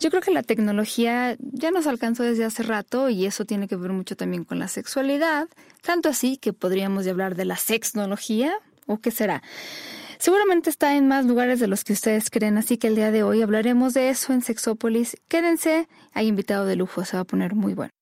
Yo creo que la tecnología ya nos alcanzó desde hace rato y eso tiene que ver mucho también con la sexualidad, tanto así que podríamos hablar de la sexnología, o qué será. Seguramente está en más lugares de los que ustedes creen, así que el día de hoy hablaremos de eso en Sexópolis. Quédense, hay invitado de lujo, se va a poner muy bueno.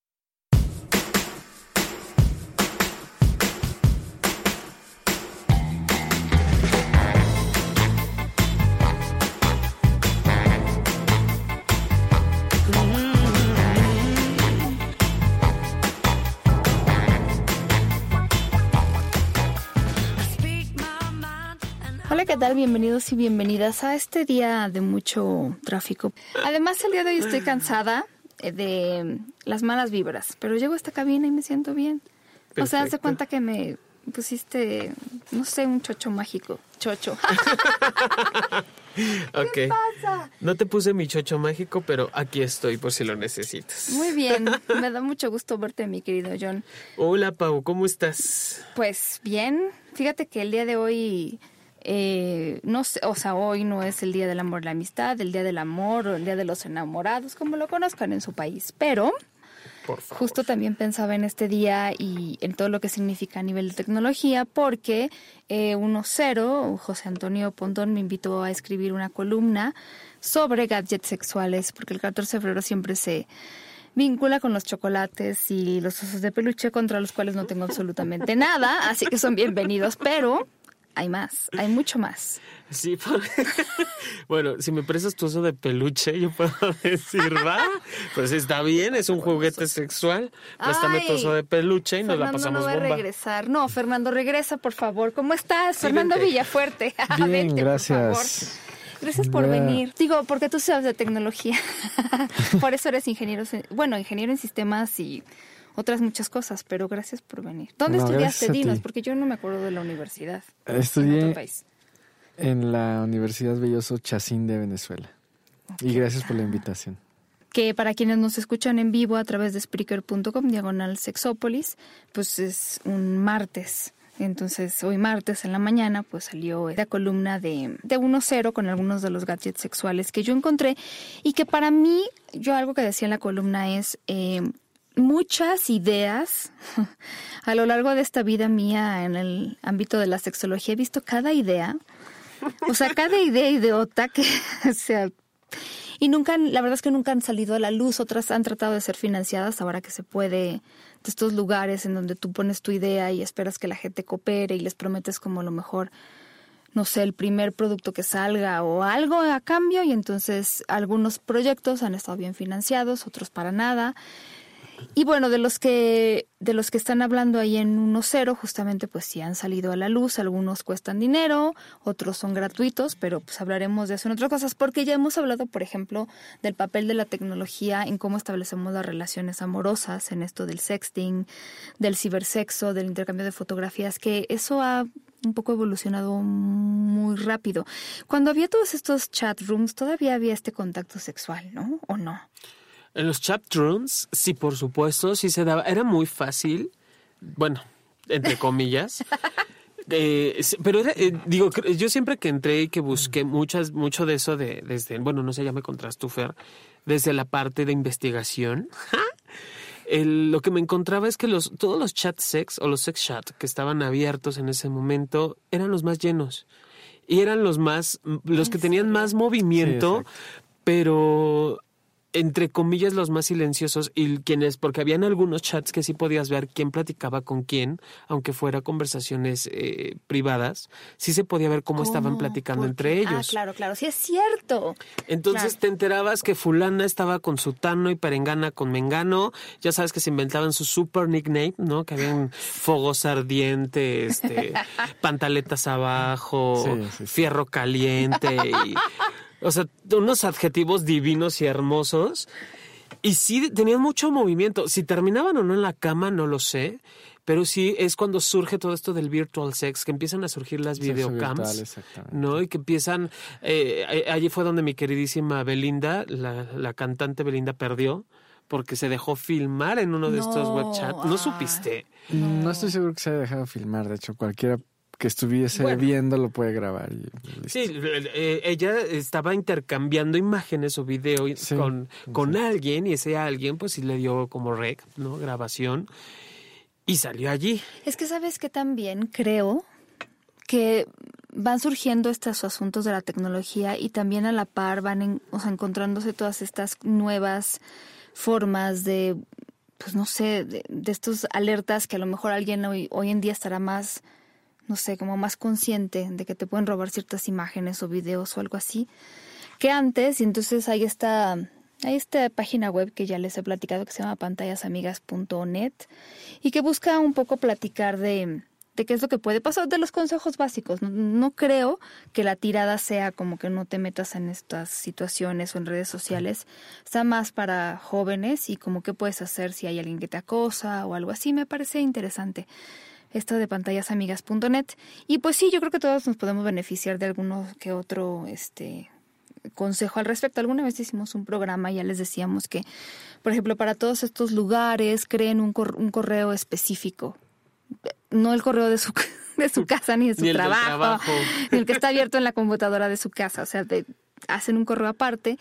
Tal? Bienvenidos y bienvenidas a este día de mucho tráfico. Además, el día de hoy estoy cansada eh, de las malas vibras, pero llego a esta cabina y me siento bien. O sea, hace cuenta que me pusiste, no sé, un chocho mágico. Chocho. ¿Qué pasa? No te puse mi chocho mágico, pero aquí estoy por si lo necesitas. Muy bien, me da mucho gusto verte, mi querido John. Hola, Pau, ¿cómo estás? Pues bien, fíjate que el día de hoy eh, no sé, o sea, hoy no es el día del amor y la amistad, el día del amor o el día de los enamorados, como lo conozcan en su país, pero justo también pensaba en este día y en todo lo que significa a nivel de tecnología, porque eh, 1.0, José Antonio Pontón me invitó a escribir una columna sobre gadgets sexuales, porque el 14 de febrero siempre se vincula con los chocolates y los osos de peluche contra los cuales no tengo absolutamente nada, así que son bienvenidos, pero hay más, hay mucho más. Sí, bueno, si me prestas tu oso de peluche, yo puedo decir, va, pues está bien, es un juguete sexual, préstame tu oso de peluche y nos la pasamos no bomba. a regresar. No, Fernando, regresa, por favor. ¿Cómo estás? Fernando Villafuerte. Bien, gracias. Gracias por venir. Digo, porque tú sabes de tecnología. por eso eres ingeniero, bueno, ingeniero en sistemas y otras muchas cosas, pero gracias por venir. ¿Dónde estudiaste, Dinos? Porque yo no me acuerdo de la universidad. Estudié en, la Universidad Belloso Chacín de Venezuela. y gracias por la invitación. Que para quienes nos escuchan en vivo a través de Spreaker.com, diagonal Sexópolis, pues es un martes. Entonces, hoy martes en la mañana, pues salió la columna de, de 1.0 con algunos de los gadgets sexuales que yo encontré y que para mí, yo algo que decía en la columna es, eh, muchas ideas a lo largo de esta vida mía en el ámbito de la sexología. He visto cada idea, o sea, cada idea idiota que sea... Y nunca, la verdad es que nunca han salido a la luz, otras han tratado de ser financiadas ahora que se puede, de estos lugares en donde tú pones tu idea y esperas que la gente coopere y les prometes como lo mejor, no sé, el primer producto que salga o algo a cambio y entonces algunos proyectos han estado bien financiados, otros para nada. Y bueno, de los que de los que están hablando ahí en 1.0, justamente pues sí han salido a la luz, algunos cuestan dinero, otros son gratuitos, pero pues hablaremos de eso en otras cosas, porque ya hemos hablado, por ejemplo, del papel de la tecnología en cómo establecemos las relaciones amorosas, en esto del sexting, del cibersexo, del intercambio de fotografías, que eso ha un poco evolucionado muy rápido. Cuando había todos estos chat rooms, todavía había este contacto sexual, ¿no? ¿O no? En los chat rooms, sí, por supuesto, sí se daba. Era muy fácil, bueno, entre comillas. Eh, pero era, eh, digo, yo siempre que entré y que busqué muchas, mucho de eso de, desde, bueno, no sé, ya me contraste, Fer, desde la parte de investigación. lo que me encontraba es que los, todos los chat sex o los sex chat que estaban abiertos en ese momento eran los más llenos y eran los más, los que tenían más movimiento, pero entre comillas, los más silenciosos y quienes, porque habían algunos chats que sí podías ver quién platicaba con quién, aunque fuera conversaciones eh, privadas, sí se podía ver cómo, estaban platicando entre ah, ellos. Ah, claro, claro, sí es cierto. Entonces te enterabas que fulana estaba con sutano y perengana con mengano, ya sabes que se inventaban su super nickname, ¿no? Que habían fogos ardientes, este, pantaletas abajo, fierro caliente y o sea, unos adjetivos divinos y hermosos. Y sí, tenían mucho movimiento. Si terminaban o no en la cama, no lo sé. Pero sí es cuando surge todo esto del virtual sex, que empiezan a surgir las videocams, ¿no? Y que empiezan, eh, allí fue donde mi queridísima Belinda, la, la, cantante Belinda perdió, porque se dejó filmar en uno de estos web chats. ¿No supiste? No estoy seguro que se haya dejado filmar, de hecho cualquiera que estuviese viendo lo puede grabar. sí, eh, ella estaba intercambiando imágenes o video con, con alguien y ese alguien pues sí le dio como rec, ¿no? Grabación y salió allí. Es que sabes que también creo que van surgiendo estos asuntos de la tecnología y también a la par van o sea, encontrándose todas estas nuevas formas de, pues no sé, de, de estos alertas que a lo mejor alguien hoy, hoy en día estará más no sé, como más consciente de que te pueden robar ciertas imágenes o videos o algo así que antes. Y entonces hay esta, hay esta página web que ya les he platicado que se llama pantallasamigas.net y que busca un poco platicar de, de qué es lo que puede pasar, de los consejos básicos. No, no, creo que la tirada sea como que no te metas en estas situaciones o en redes sociales. Está más para jóvenes y como qué puedes hacer si hay alguien que te acosa o algo así. Me parece interesante esto de pantallasamigas.net. Y pues sí, yo creo que todos nos podemos beneficiar de alguno que otro este consejo al respecto. Alguna vez hicimos un programa y ya les decíamos que, por ejemplo, para todos estos lugares creen un, un correo específico. No el correo de su, de su casa ni de su trabajo, ni el que está abierto en la computadora de su casa. O sea, hacen un correo aparte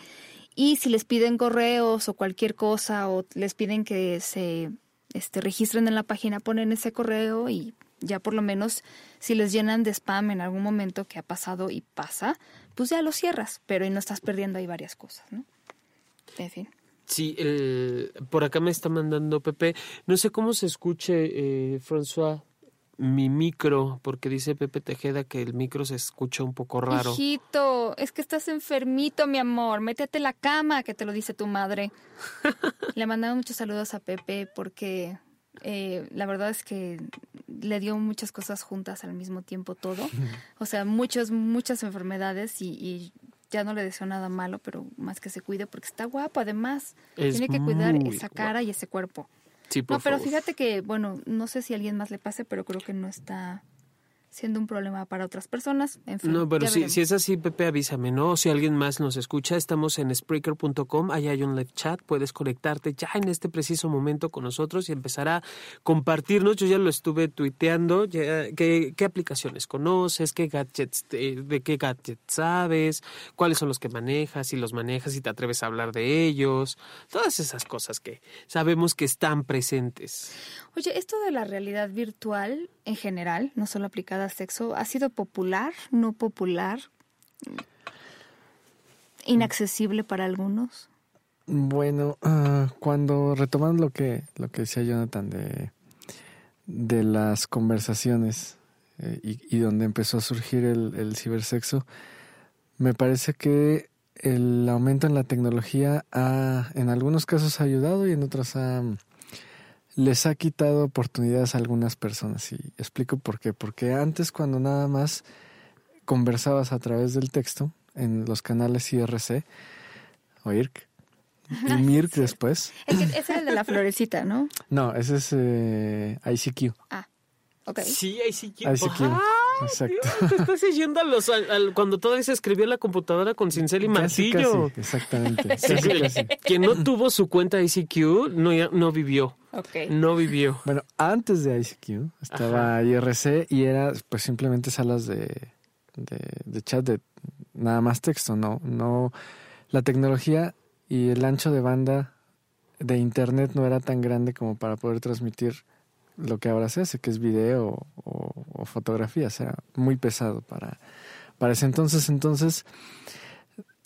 y si les piden correos o cualquier cosa o les piden que se este, registren en la página, ponen ese correo y ya por lo menos si les llenan de spam en algún momento que ha pasado y pasa, pues ya lo cierras, pero y no estás perdiendo ahí varias cosas, ¿no? En fin. Sí, el, por acá me está mandando Pepe, no sé cómo se escuche, eh, François, mi micro, porque dice Pepe Tejeda que el micro se escucha un poco raro. Hijito, es que estás enfermito, mi amor. Métete en la cama, que te lo dice tu madre. le mandamos muchos saludos a Pepe porque eh, la verdad es que le dio muchas cosas juntas al mismo tiempo todo. O sea, muchas, muchas enfermedades y, ya no le deseo nada malo, pero más que se cuide porque está guapo además. Tiene que cuidar esa cara y ese cuerpo no, pero fíjate que, bueno, no sé si a alguien más le pase, pero creo que no está siendo un problema para otras personas. En fin, no, pero si, si, es así, Pepe, avísame, ¿no? Si alguien más nos escucha, estamos en Spreaker.com, ahí hay un live chat, puedes conectarte ya en este preciso momento con nosotros y empezar a compartirnos. Yo ya lo estuve tuiteando, ya, ¿qué, qué aplicaciones conoces, qué gadgets, de, de, qué gadgets sabes, cuáles son los que manejas, si los manejas, si te atreves a hablar de ellos, todas esas cosas que sabemos que están presentes. Oye, esto de la realidad virtual en general, no solo aplicada sexo, ¿ha sido popular, no popular, inaccesible para algunos? Bueno, uh, cuando retomando lo que lo que decía Jonathan de, de las conversaciones eh, y, donde empezó a surgir el, el cibersexo, me parece que el aumento en la tecnología ha, en algunos casos ha ayudado y en otros ha, les ha quitado oportunidades a algunas personas. Y explico por qué. Porque antes cuando nada más conversabas a través del texto en los canales IRC o IRC y MIRC después. ese es el de la florecita, ¿no? No, ese es eh, ICQ. Ah, ok. Sí, ICQ. ICQ. Exacto. te estás yendo a los, cuando todavía se escribió en la computadora con cincel y martillo. exactamente. Quien no tuvo su cuenta ICQ no, no vivió. Okay. No vivió. Bueno, antes de ICQ estaba IRC y era pues simplemente salas de, de, chat de nada más texto, no, no la tecnología y el ancho de banda de internet no era tan grande como para poder transmitir lo que ahora se hace, que es video o, fotografía, o sea, muy pesado para, para ese entonces. Entonces,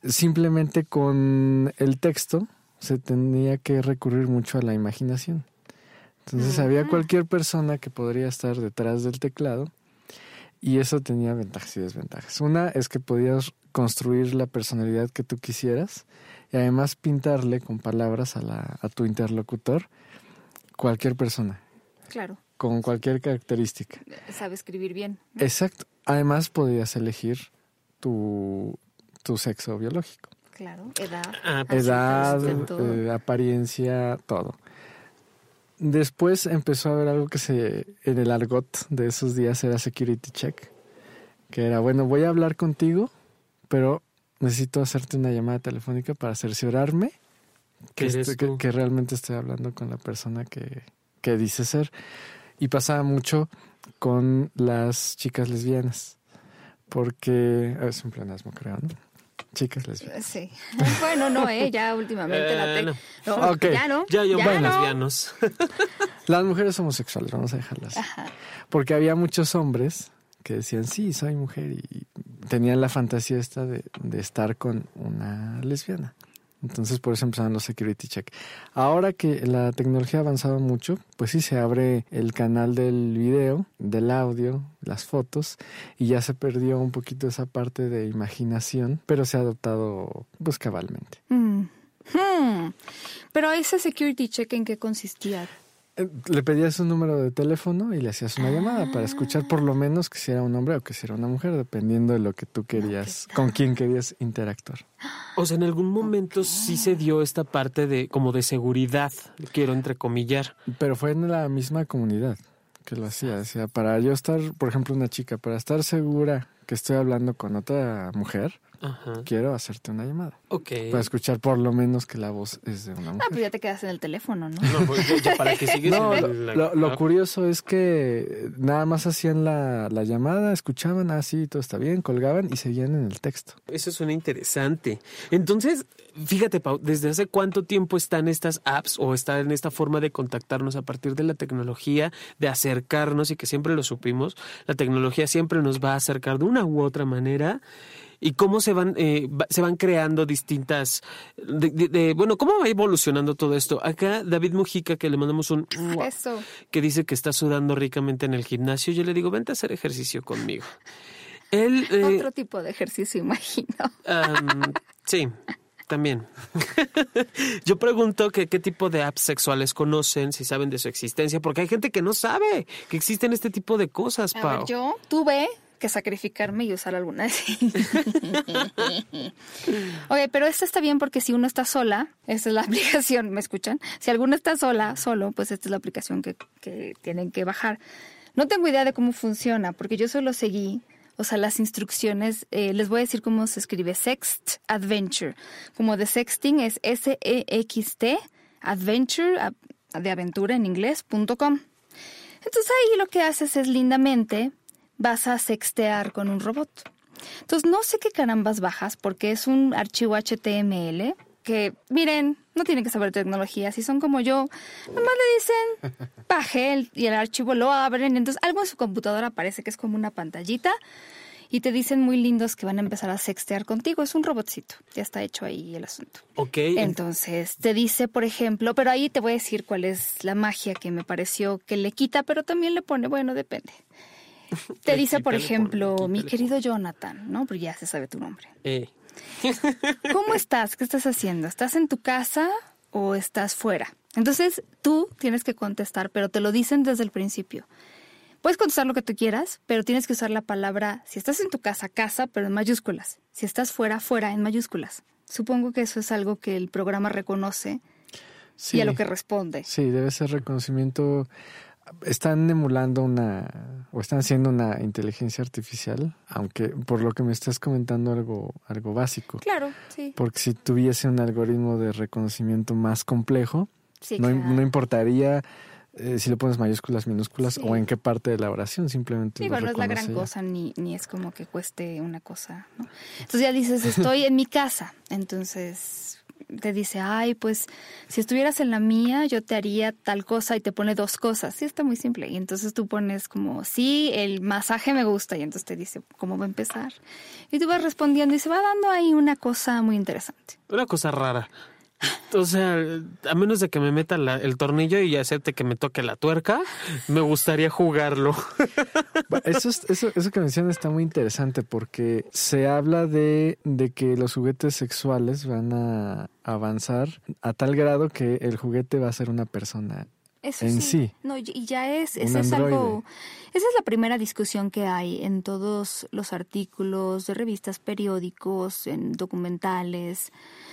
simplemente con el texto se tenía que recurrir mucho a la imaginación. Entonces había cualquier persona que podría estar detrás del teclado y eso tenía ventajas y desventajas. Una es que podías construir la personalidad que tú quisieras y además pintarle con palabras a, la, a tu interlocutor cualquier persona. Claro. Con cualquier característica. Sabe escribir bien. Exacto. Además podías elegir tu, tu sexo biológico. Claro, edad. Ah, edad, eh, apariencia, todo. Después empezó a haber algo que se en el argot de esos días era security check, que era, bueno, voy a hablar contigo, pero necesito hacerte una llamada telefónica para cerciorarme que, que, realmente estoy hablando con la persona que, que dice ser. Y pasaba mucho con las chicas lesbianas. Porque ah, es un planasmo, creo, ¿no? Chicas lesbianas. Sí. Bueno, no, ¿eh? Ya últimamente la Bueno. te... no, Ok. Ya no. Ya yo ya voy no. lesbianos. Las mujeres homosexuales, vamos a dejarlas. Porque había muchos hombres que decían, sí, soy mujer y tenían la fantasía esta de, de estar con una lesbiana. Entonces por eso empezaron los security check. Ahora que la tecnología ha avanzado mucho, pues sí se abre el canal del video, del audio, las fotos y ya se perdió un poquito esa parte de imaginación, pero se ha adoptado pues cabalmente. Mm. Hmm. Pero ese security check en qué consistía. Eh, Le pedías un número de teléfono y le hacías una llamada para escuchar por lo menos que si era un hombre o que si era una mujer, dependiendo de lo que tú querías, con quién querías interactuar. O sea, en algún momento sí se dio esta parte de como de seguridad, quiero entrecomillar. Pero fue en la misma comunidad que lo hacía. O sea, para yo estar, por ejemplo, una chica, para estar segura que estoy hablando con otra mujer, Ajá. quiero hacerte una llamada. Ok. Para escuchar por lo menos que la voz es de una Ah, mujer. pues ya te quedas en el teléfono, ¿no? No, pues ya, ya para que sigues No, en la- lo- lo ah, curioso es que nada más hacían la, la llamada, escuchaban, ah, sí, todo está bien, colgaban y seguían en el texto. Eso suena interesante. Entonces, fíjate, Pau, ¿desde hace cuánto tiempo están estas apps o está en esta forma de contactarnos a partir de la tecnología, de acercarnos y que siempre lo supimos? La tecnología siempre nos va a acercar de una u otra manera. ¿Y cómo se van, eh, va- se van creando distintas... de- de- de- bueno, ¿cómo va evolucionando todo esto? Acá David Mujica, que le mandamos un... Eso. que dice que está sudando ricamente en el gimnasio, yo le digo, vente a hacer ejercicio conmigo. Él... eh, Otro tipo de ejercicio, imagino. Sí, también. Yo pregunto que qué tipo de apps sexuales conocen, si saben de su existencia, porque hay gente que no sabe que existen este tipo de cosas, A Pau. ver, yo tuve que sacrificarme y usar alguna de Oye, pero esta está bien porque si uno está sola, esta es la aplicación, ¿me escuchan? Si alguno está sola, solo, pues esta es la aplicación que, que tienen que bajar. No tengo idea de cómo funciona, porque yo solo seguí, o sea, las instrucciones, eh, les voy a decir cómo se escribe, Sext Adventure. Como de sexting es S-E-X-T, Adventure, de aventura en inglés, punto com. Entonces ahí lo que haces es lindamente vas a sextear con un robot. Entonces no sé qué carambas bajas porque es un archivo HTML que, miren, no tienen que saber tecnología. Si son como yo, nomás le dicen baje el- y el archivo lo abren. Entonces algo en su computadora parece que es como una pantallita y te dicen muy lindos que van a empezar a sextear contigo. Es un robotcito. Ya está hecho ahí el asunto. Ok, Entonces, te dice, por ejemplo, pero ahí te voy a decir cuál es la magia que me pareció que le quita, pero también le pone, bueno, depende. Te dice, por ejemplo, mi querido Jonathan, ¿no? Porque ya se sabe tu nombre. eh, ¿Cómo estás? ¿Qué estás haciendo? ¿Estás en tu casa o estás fuera? Entonces, tú tienes que contestar, pero te lo dicen desde el principio. Puedes contestar lo que tú quieras, pero tienes que usar la palabra, si estás en tu casa, casa, pero en mayúsculas. Si estás fuera, fuera, en mayúsculas. Supongo que eso es algo que el programa reconoce Sí, y a lo que responde. sí, debe ser reconocimiento. Están emulando una, o están haciendo una inteligencia artificial, aunque por lo que me estás comentando algo, algo básico. Claro, sí. Porque si tuviese un algoritmo de reconocimiento más complejo, Sí, no, claro. no importaría eh, si le pones mayúsculas, minúsculas Sí. o en qué parte de la oración, simplemente lo no es la gran cosa, ni, ni es como que cueste una cosa, ¿no? Entonces ya dices, estoy en mi casa. Entonces te dice, ay, pues si estuvieras en la mía, yo te haría tal cosa y te pone dos cosas. Sí, está muy simple. Y entonces tú pones como, sí, el masaje me gusta. Y entonces te dice, ¿cómo va a empezar? Y tú vas respondiendo y se va dando ahí una cosa muy interesante. una cosa rara. O sea, a menos de que me meta el tornillo y acepte que me toque la tuerca, me gustaría jugarlo. Eso, es- eso, eso que mencionas está muy interesante porque se habla de, de que los juguetes sexuales van a avanzar a tal grado que el juguete va a ser una persona. Eso En sí. No, y ya es, eso es algo, esa es la primera discusión que hay en todos los artículos de revistas, periódicos, en documentales.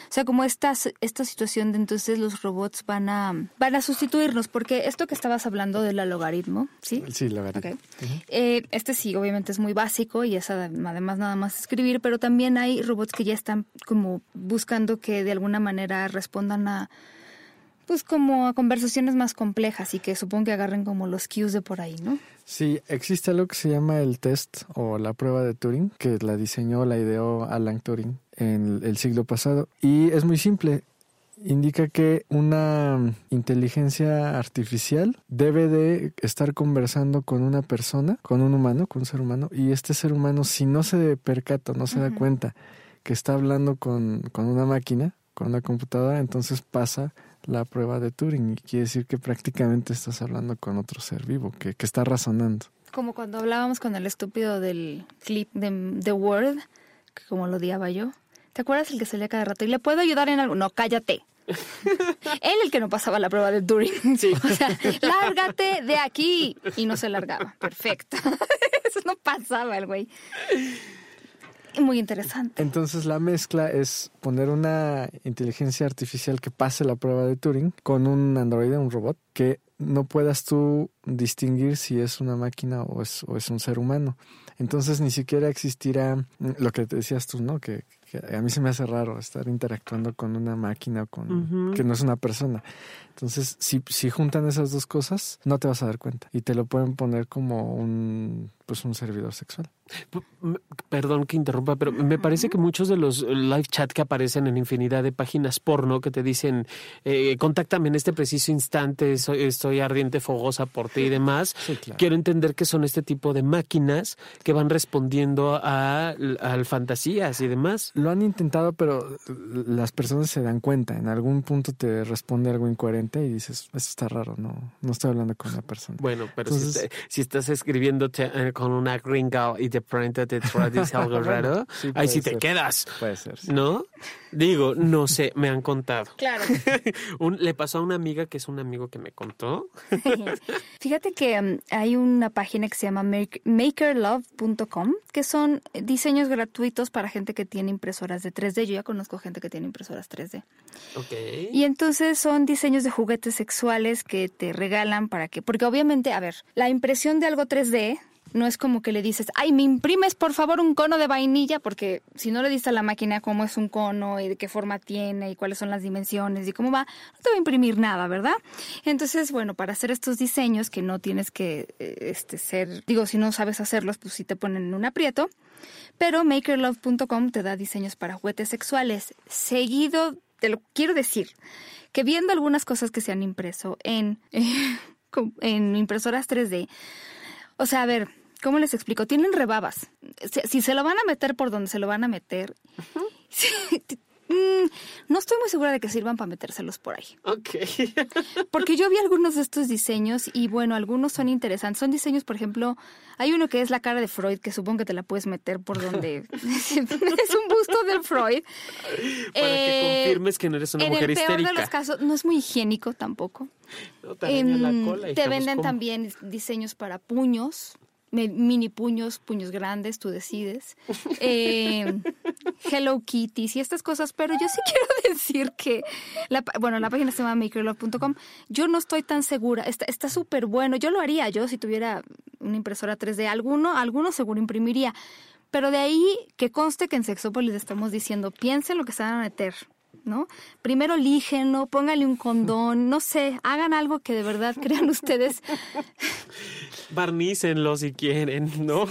O sea, como esta, esta situación de entonces los robots van a, van a sustituirnos, porque esto que estabas hablando del logaritmo, ¿sí? Sí. Ok. Eh, este sí, obviamente es muy básico y es ad- además nada más escribir, pero también hay robots que ya están como buscando que de alguna manera respondan a pues como a conversaciones más complejas y que supongo que agarren como los cues de por ahí, ¿no? Sí, existe algo que se llama el test o la prueba de Turing, que la diseñó, la ideó Alan Turing en el siglo pasado. Y es muy simple. Indica que una inteligencia artificial debe de estar conversando con una persona, con un humano, con un ser humano, y este ser humano, si no se percata, no se da cuenta que está hablando con, con una máquina, con una computadora, entonces pasa la prueba de Turing. Y quiere decir que prácticamente estás hablando con otro ser vivo, que, que está razonando. Como cuando hablábamos con el estúpido del clip de The Word, que como lo odiaba yo. ¿Te acuerdas el que salía cada rato? ¿Y le puedo ayudar en algo? No, cállate. Él el que no pasaba la prueba de Turing. Sí. O sea, lárgate de aquí. Y no se largaba. Perfecto. Eso no pasaba el güey. Muy interesante. Entonces la mezcla es poner una inteligencia artificial que pase la prueba de Turing con un androide, un robot, que no puedas tú distinguir si es una máquina o es, o es un ser humano. Entonces ni siquiera existirá lo que te decías tú, ¿no? Que, a mí se me hace raro estar interactuando con una máquina o con que no es una persona. Entonces, si, si juntan esas dos cosas, no te vas a dar cuenta y te lo pueden poner como un pues un servidor sexual. Perdón que interrumpa, pero me parece que muchos de los live chat que aparecen en infinidad de páginas porno que te dicen, eh, contáctame en este preciso instante, estoy ardiente, fogosa por ti y demás, quiero entender que son este tipo de máquinas que van respondiendo a, a fantasías y demás. Lo han intentado, pero las personas se dan cuenta. En algún punto te responde algo incoherente y dices, eso está raro, no, no estoy hablando con una persona. Bueno, pero si, estás escribiéndote eh, con una gringa y de pronto te dice algo raro, ahí sí te quedas. Puede ser. ¿No? Digo, no sé, me han contado. Claro. le pasó a una amiga que es un amigo que me contó. Fíjate que um, hay una página que se llama makerlove.com, que son diseños gratuitos para gente que tiene impresoras de 3D. Yo ya conozco gente que tiene impresoras 3D. Ok. Y entonces son diseños de juguetes sexuales que te regalan para que, porque obviamente, a ver, la impresión de algo 3D no es como que le dices, ay, me imprimes por favor un cono de vainilla, porque si no le dices a la máquina cómo es un cono y de qué forma tiene y cuáles son las dimensiones y cómo va, no te va a imprimir nada, ¿verdad? Entonces, bueno, para hacer estos diseños que no tienes que eh, este, ser, digo, si no sabes hacerlos, pues sí te ponen en un aprieto, pero makerlove.com te da diseños para juguetes sexuales. Seguido, te lo quiero decir, que viendo algunas cosas que se han impreso en, en impresoras 3D, o sea, a ver, ¿cómo les explico? Tienen rebabas. Si, se lo van a meter por donde se lo van a meter, mm, no estoy muy segura de que sirvan para metérselos por ahí. Ok. Porque yo vi algunos de estos diseños y bueno, algunos son interesantes. Son diseños, por ejemplo, hay uno que es la cara de Freud, que supongo que te la puedes meter por donde... es un busto de Freud. Para que eh, confirmes que no eres una mujer histérica. En el peor de los casos, no es muy higiénico tampoco. te, em, te venden también diseños para puños mini puños, puños grandes, tú decides. Eh, Hello Kitty y estas cosas, pero yo sí quiero decir que, la, bueno, la página se llama makerlove.com, yo no estoy tan segura, está súper bueno, yo lo haría, yo si tuviera una impresora 3D, alguno, alguno seguro imprimiría, pero de ahí que conste que en Sexópolis estamos diciendo, piensen lo que se van a meter, ¿no? Primero lígenlo, póngale un condón, no sé, hagan algo que de verdad crean ustedes. Barnícenlo si quieren, ¿no?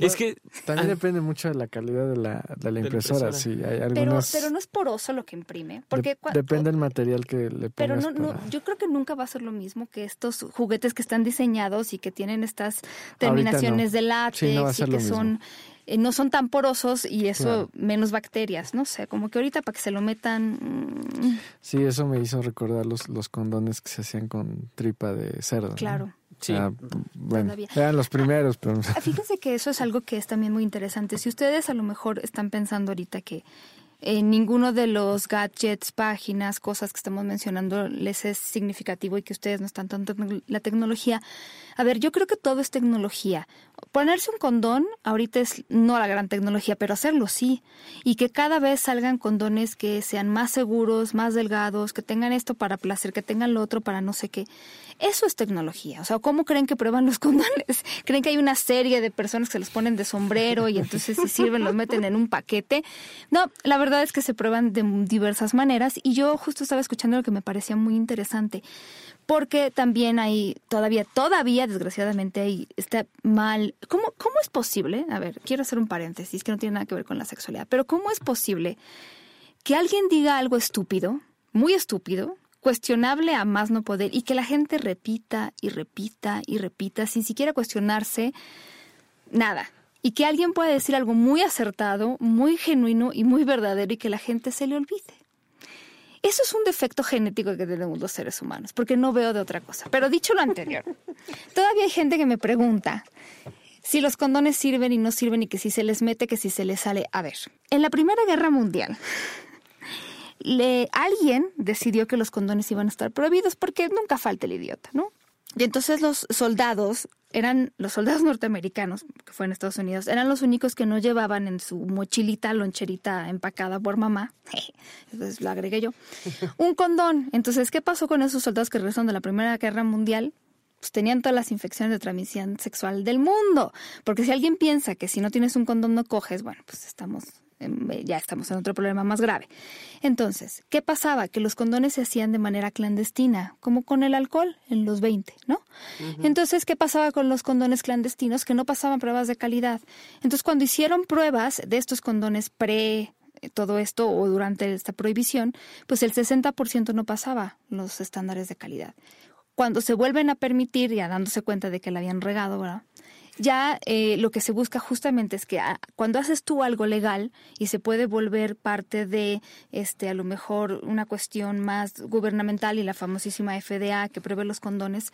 Es que también depende mucho de la calidad de la, de la impresora, sí, hay algunas... pero, pero no es poroso lo que imprime, porque depende del material que le pongas. Pero no, yo creo que nunca va a ser lo mismo que estos juguetes que están diseñados y que tienen estas terminaciones de látex y que son eh, no son tan porosos y eso menos bacterias, no sé, como que ahorita para que se lo metan. Mm. Sí, eso me hizo recordar los, los condones que se hacían con tripa de cerdo. Claro. Sí. bueno, eran los primeros, pero... Ah, fíjense que eso es algo que es también muy interesante. Si ustedes a lo mejor están pensando ahorita que en ninguno de los gadgets, páginas, cosas que estamos mencionando les es significativo y que ustedes no están tanto la tecnología. A ver, yo creo que todo es tecnología. Ponerse un condón ahorita es no la gran tecnología, pero hacerlo sí. Y que cada vez salgan condones que sean más seguros, más delgados, que tengan esto para placer, que tengan lo otro para no sé qué. Eso es tecnología. O sea, ¿cómo creen que prueban los condones? ¿Creen que hay una serie de personas que se los ponen de sombrero y entonces si sirven los meten en un paquete? No, la verdad verdad es que se prueban de diversas maneras y yo justo estaba escuchando lo que me parecía muy interesante porque también hay todavía, todavía desgraciadamente hay, está mal. ¿Cómo, ¿Cómo es posible? A ver, quiero hacer un paréntesis que no tiene nada que ver con la sexualidad, pero ¿cómo es posible que alguien diga algo estúpido, muy estúpido, cuestionable a más no poder y que la gente repita y repita y repita sin siquiera cuestionarse nada? Y que alguien pueda decir algo muy acertado, muy genuino y muy verdadero y que la gente se le olvide. Eso es un defecto genético que tenemos los seres humanos, porque no veo de otra cosa. Pero dicho lo anterior, todavía hay gente que me pregunta si los condones sirven y no sirven y que si se les mete, que si se les sale. A ver, en la Primera Guerra Mundial, le, alguien decidió que los condones iban a estar prohibidos porque nunca falta el idiota, ¿no? Y entonces los soldados eran los soldados norteamericanos, que fue en Estados Unidos, eran los únicos que no llevaban en su mochilita, loncherita empacada por mamá, entonces lo agregué yo, un condón. Entonces, ¿qué pasó con esos soldados que regresaron de la Primera Guerra Mundial? Pues tenían todas las infecciones de transmisión sexual del mundo. Porque si alguien piensa que si no tienes un condón no coges, bueno, pues estamos ya estamos en otro problema más grave. Entonces, ¿qué pasaba? Que los condones se hacían de manera clandestina, como con el alcohol en los 20, ¿no? Entonces, ¿qué pasaba con los condones clandestinos? Que no pasaban pruebas de calidad. Entonces, cuando hicieron pruebas de estos condones pre eh, todo esto o durante esta prohibición, pues el 60% no pasaba los estándares de calidad. Cuando se vuelven a permitir, ya dándose cuenta de que la habían regado, ¿verdad? Ya eh, lo que se busca justamente es que ah, cuando haces tú algo legal y se puede volver parte de, este, a lo mejor una cuestión más gubernamental y la famosísima FDA que prevé los condones,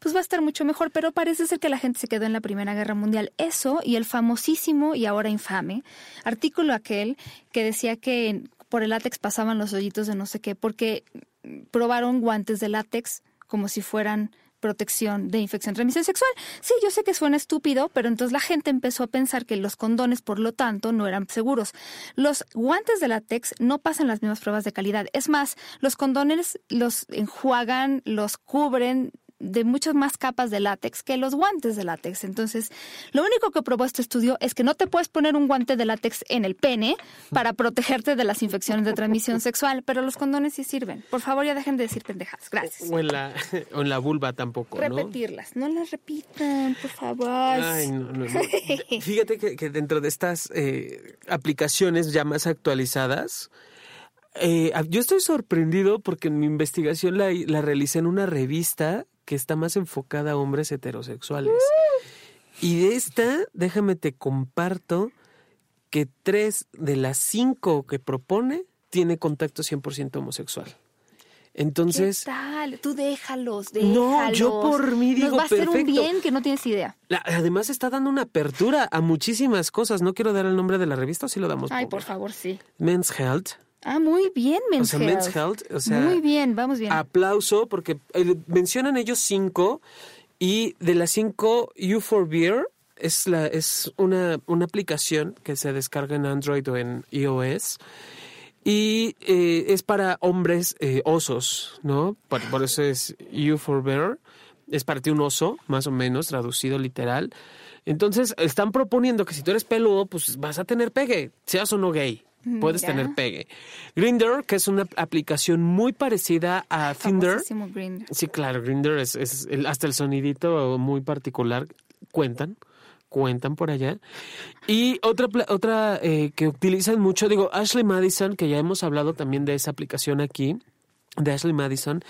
pues va a estar mucho mejor, pero parece ser que la gente se quedó en la Primera Guerra Mundial. Eso y el famosísimo y ahora infame artículo aquel que decía que por el látex pasaban los hoyitos de no sé qué, porque probaron guantes de látex como si fueran protección de infección de transmisión sexual. Sí, yo sé que suena estúpido, pero entonces la gente empezó a pensar que los condones, por lo tanto, no eran seguros. Los guantes de látex no pasan las mismas pruebas de calidad. Es más, los condones los enjuagan, los cubren de muchas más capas de látex que los guantes de látex. Entonces, lo único que probó este estudio es que no te puedes poner un guante de látex en el pene para protegerte de las infecciones de transmisión sexual, pero los condones sí sirven. Por favor, ya dejen de decir pendejadas. Gracias. O en la, en la vulva tampoco, Repetirlas. No las repitan, por favor. Ay, no, no, Fíjate que, dentro de estas eh, aplicaciones ya más actualizadas, eh, yo estoy sorprendido porque en mi investigación la, la realicé en una revista que está más enfocada a hombres heterosexuales. Y de esta, déjame te comparto que tres de las cinco que propone tiene contacto 100% homosexual. Entonces. ¿Qué tal? Tú déjalos, déjalos. No, yo por mí digo. Nos va a hacer un bien que no tienes idea. además, está dando una apertura a muchísimas cosas. No quiero dar el nombre de la revista, o si lo damos. Ay, por favor, sí. Men's Health. Ah, muy bien, Men's, Health. o sea, muy bien, vamos bien. Aplauso, porque eh, mencionan ellos cinco, y de las cinco, U4 Beer es, la, es una, una aplicación que se descarga en Android o en iOS. Y eh, es para hombres eh, osos, ¿no? Por, eso es U4 Bear. Es para ti un oso, más o menos, traducido literal. Entonces, están proponiendo que si tú eres peludo, pues vas a tener pegue, seas o no gay. Puedes tener pegue. Grinder, que es una aplicación muy parecida a Tinder. Sí, claro, Grinder es, es hasta el sonidito muy particular. Cuentan cuentan por allá. Y otra, otra eh, que utilizan mucho, digo, Ashley Madison, que ya hemos hablado también de esa aplicación aquí, de Ashley Madison,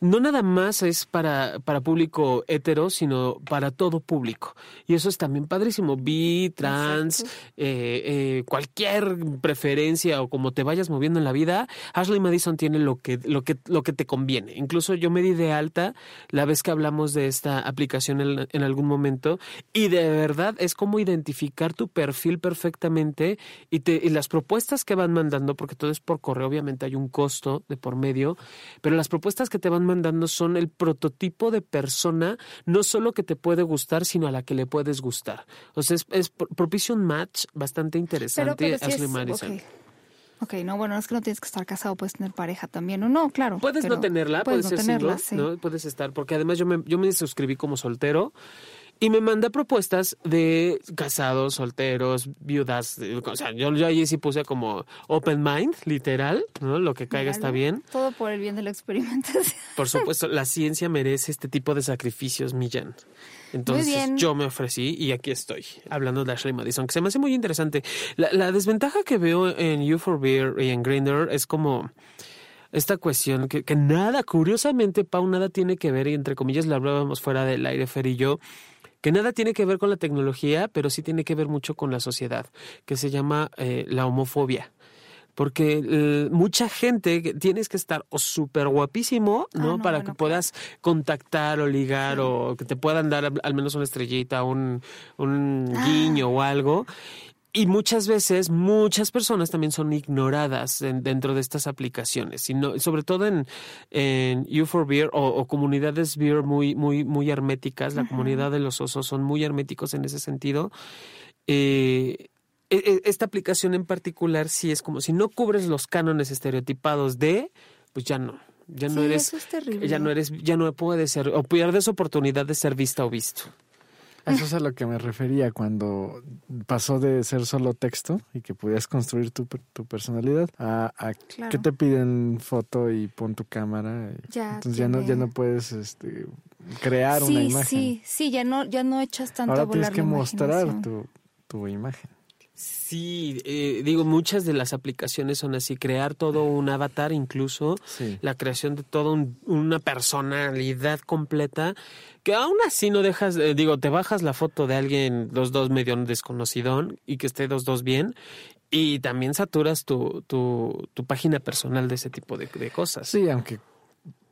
no nada más es para, para público hetero, sino para todo público. Y eso es también padrísimo. Bi, trans, eh, eh, cualquier preferencia o como te vayas moviendo en la vida, Ashley Madison tiene lo que, lo que, lo que te conviene. Incluso yo me di de alta la vez que hablamos de esta aplicación en, en algún momento y de verdad es como identificar tu perfil perfectamente y, te, y las propuestas que van mandando, porque todo es por correo, obviamente hay un costo de por medio pero las propuestas que te van mandando son el prototipo de persona, no solo que te puede gustar, sino a la que le puedes gustar. O sea, es, propicio un match bastante interesante, Ashley Madison. Ok, no, bueno, es que no tienes que estar casado, puedes tener pareja también, o no, claro. Puedes no tenerla, puedes, ser tenerla, ¿no? Puedes estar, porque además yo me, yo me suscribí como soltero y me manda propuestas de casados, solteros, viudas. eh, O sea, yo, yo ahí sí puse como open mind, literal, ¿no? Lo que caiga está bien. Todo por el bien de la experimentación. Por supuesto, la ciencia merece este tipo de sacrificios, Millán. Entonces yo me ofrecí y aquí estoy, hablando de Ashley Madison, que se me hace muy interesante. La, la desventaja que veo en You for Beer y en Grindr es como esta cuestión que, que nada, curiosamente, Pau, nada tiene que ver, y entre comillas lo hablábamos fuera del aire, Fer y yo, que nada tiene que ver con la tecnología, pero sí tiene que ver mucho con la sociedad, que se llama eh, la homofobia. Porque eh, mucha gente, tienes que estar o súper guapísimo, Ah, ¿no? Para bueno, que puedas contactar o ligar o que te puedan dar al- al menos una estrellita, un, un Ah. guiño o algo. Y muchas veces, muchas personas también son ignoradas en- dentro de estas aplicaciones, y no- sobre todo en, en You for Beer o, o comunidades beer muy, muy, muy herméticas. La comunidad de los osos son muy herméticos en ese sentido. Eh, e- e- esta aplicación en particular sí es como si no cubres los cánones estereotipados de, pues ya no, ya no Sí, eres, eso es terrible. ya no eres, ya no puedes ser, o pierdes oportunidad de ser vista o visto. Eso es a lo que me refería cuando pasó de ser solo texto y que podías construir tu, tu personalidad a, a Claro. que te piden foto y pon tu cámara. Ya entonces ya no, ya no puedes este, crear sí, una imagen. sí, sí, ya no, ya no echas tanto Ahora a volar tienes que mostrar tu, tu imagen. Sí, eh, digo, muchas de las aplicaciones son así, crear todo un avatar, incluso Sí. la creación de toda un- una personalidad completa, que aún así no dejas, eh, digo, te bajas la foto de alguien, dos, dos medio desconocidón, y que esté dos, dos bien, y también saturas tu, tu, tu página personal de ese tipo de, de cosas. Sí, aunque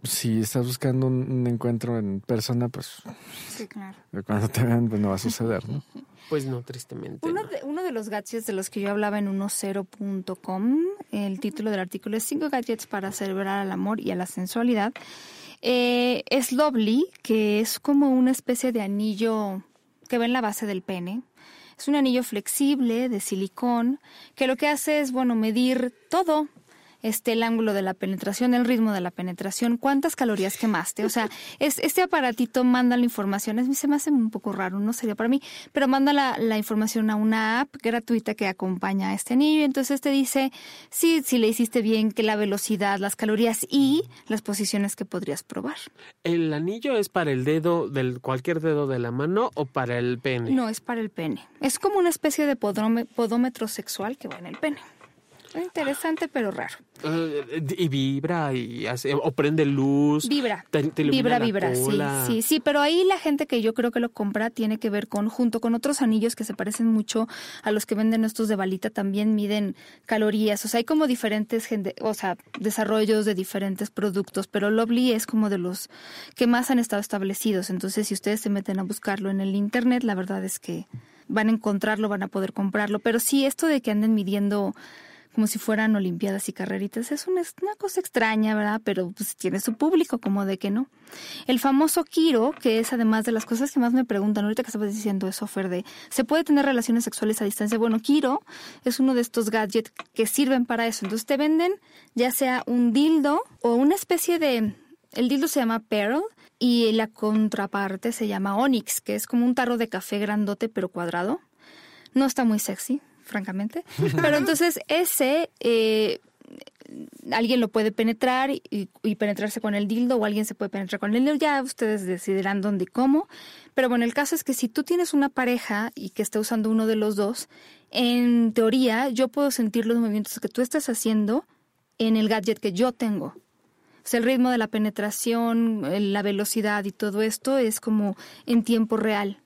si estás buscando un, un encuentro en persona, pues Sí, claro. cuando te vean, pues no va a suceder, ¿no? Pues no, tristemente. Uno no. de, uno de los gadgets de los que yo hablaba en 10.com, el título del artículo es 5 gadgets para celebrar al amor y a la sensualidad, eh, es Lovely, que es como una especie de anillo que va en la base del pene. Es un anillo flexible de silicón que lo que hace es, bueno, medir todo. Este, el ángulo de la penetración, el ritmo de la penetración, cuántas calorías quemaste. O sea, es, este aparatito manda la información. Es, se me hace un poco raro, no sería para mí, pero manda la, la información a una app gratuita que acompaña a este anillo. Entonces te dice si, si le hiciste bien, que la velocidad, las calorías y las posiciones que podrías probar. ¿El anillo es para el dedo, del cualquier dedo de la mano o para el pene? No, es para el pene. Es como una especie de podómetro sexual que va en el pene. Interesante, pero raro. Eh, y vibra y hace, o prende luz. Vibra. te- te ilumina vibra, vibra, cola. sí, sí, sí, pero ahí la gente que yo creo que lo compra tiene que ver con, junto con otros anillos que se parecen mucho a los que venden estos de balita, también miden calorías, o sea, hay como diferentes, gente, o sea, desarrollos de diferentes productos, pero Lovely es como de los que más han estado establecidos, entonces si ustedes se meten a buscarlo en el internet, la verdad es que van a encontrarlo, van a poder comprarlo, pero sí, esto de que anden midiendo como si fueran olimpiadas y carreritas. Es una, cosa extraña, ¿verdad? Pero pues tiene su público, como de que no. El famoso Kiro, que es además de las cosas que más me preguntan, ahorita que estabas diciendo eso, Fer, ¿se puede tener relaciones sexuales a distancia? Bueno, Kiro es uno de estos gadgets que sirven para eso. Entonces te venden ya sea un dildo o una especie de... El dildo se llama Pearl y la contraparte se llama Onyx, que es como un tarro de café grandote pero cuadrado. No está muy sexy, francamente. Pero entonces ese eh, alguien lo puede penetrar y, penetrarse con el dildo o alguien se puede penetrar con el dildo. Ya ustedes decidirán dónde y cómo. Pero bueno, el caso es que si tú tienes una pareja y que está usando uno de los dos, en teoría yo puedo sentir los movimientos que tú estás haciendo en el gadget que yo tengo. O sea, el ritmo de la penetración, eh, la velocidad y todo esto es como en tiempo real.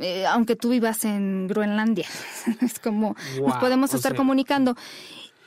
Eh, aunque tú vivas en Groenlandia. es como nos podemos estar sea, comunicando.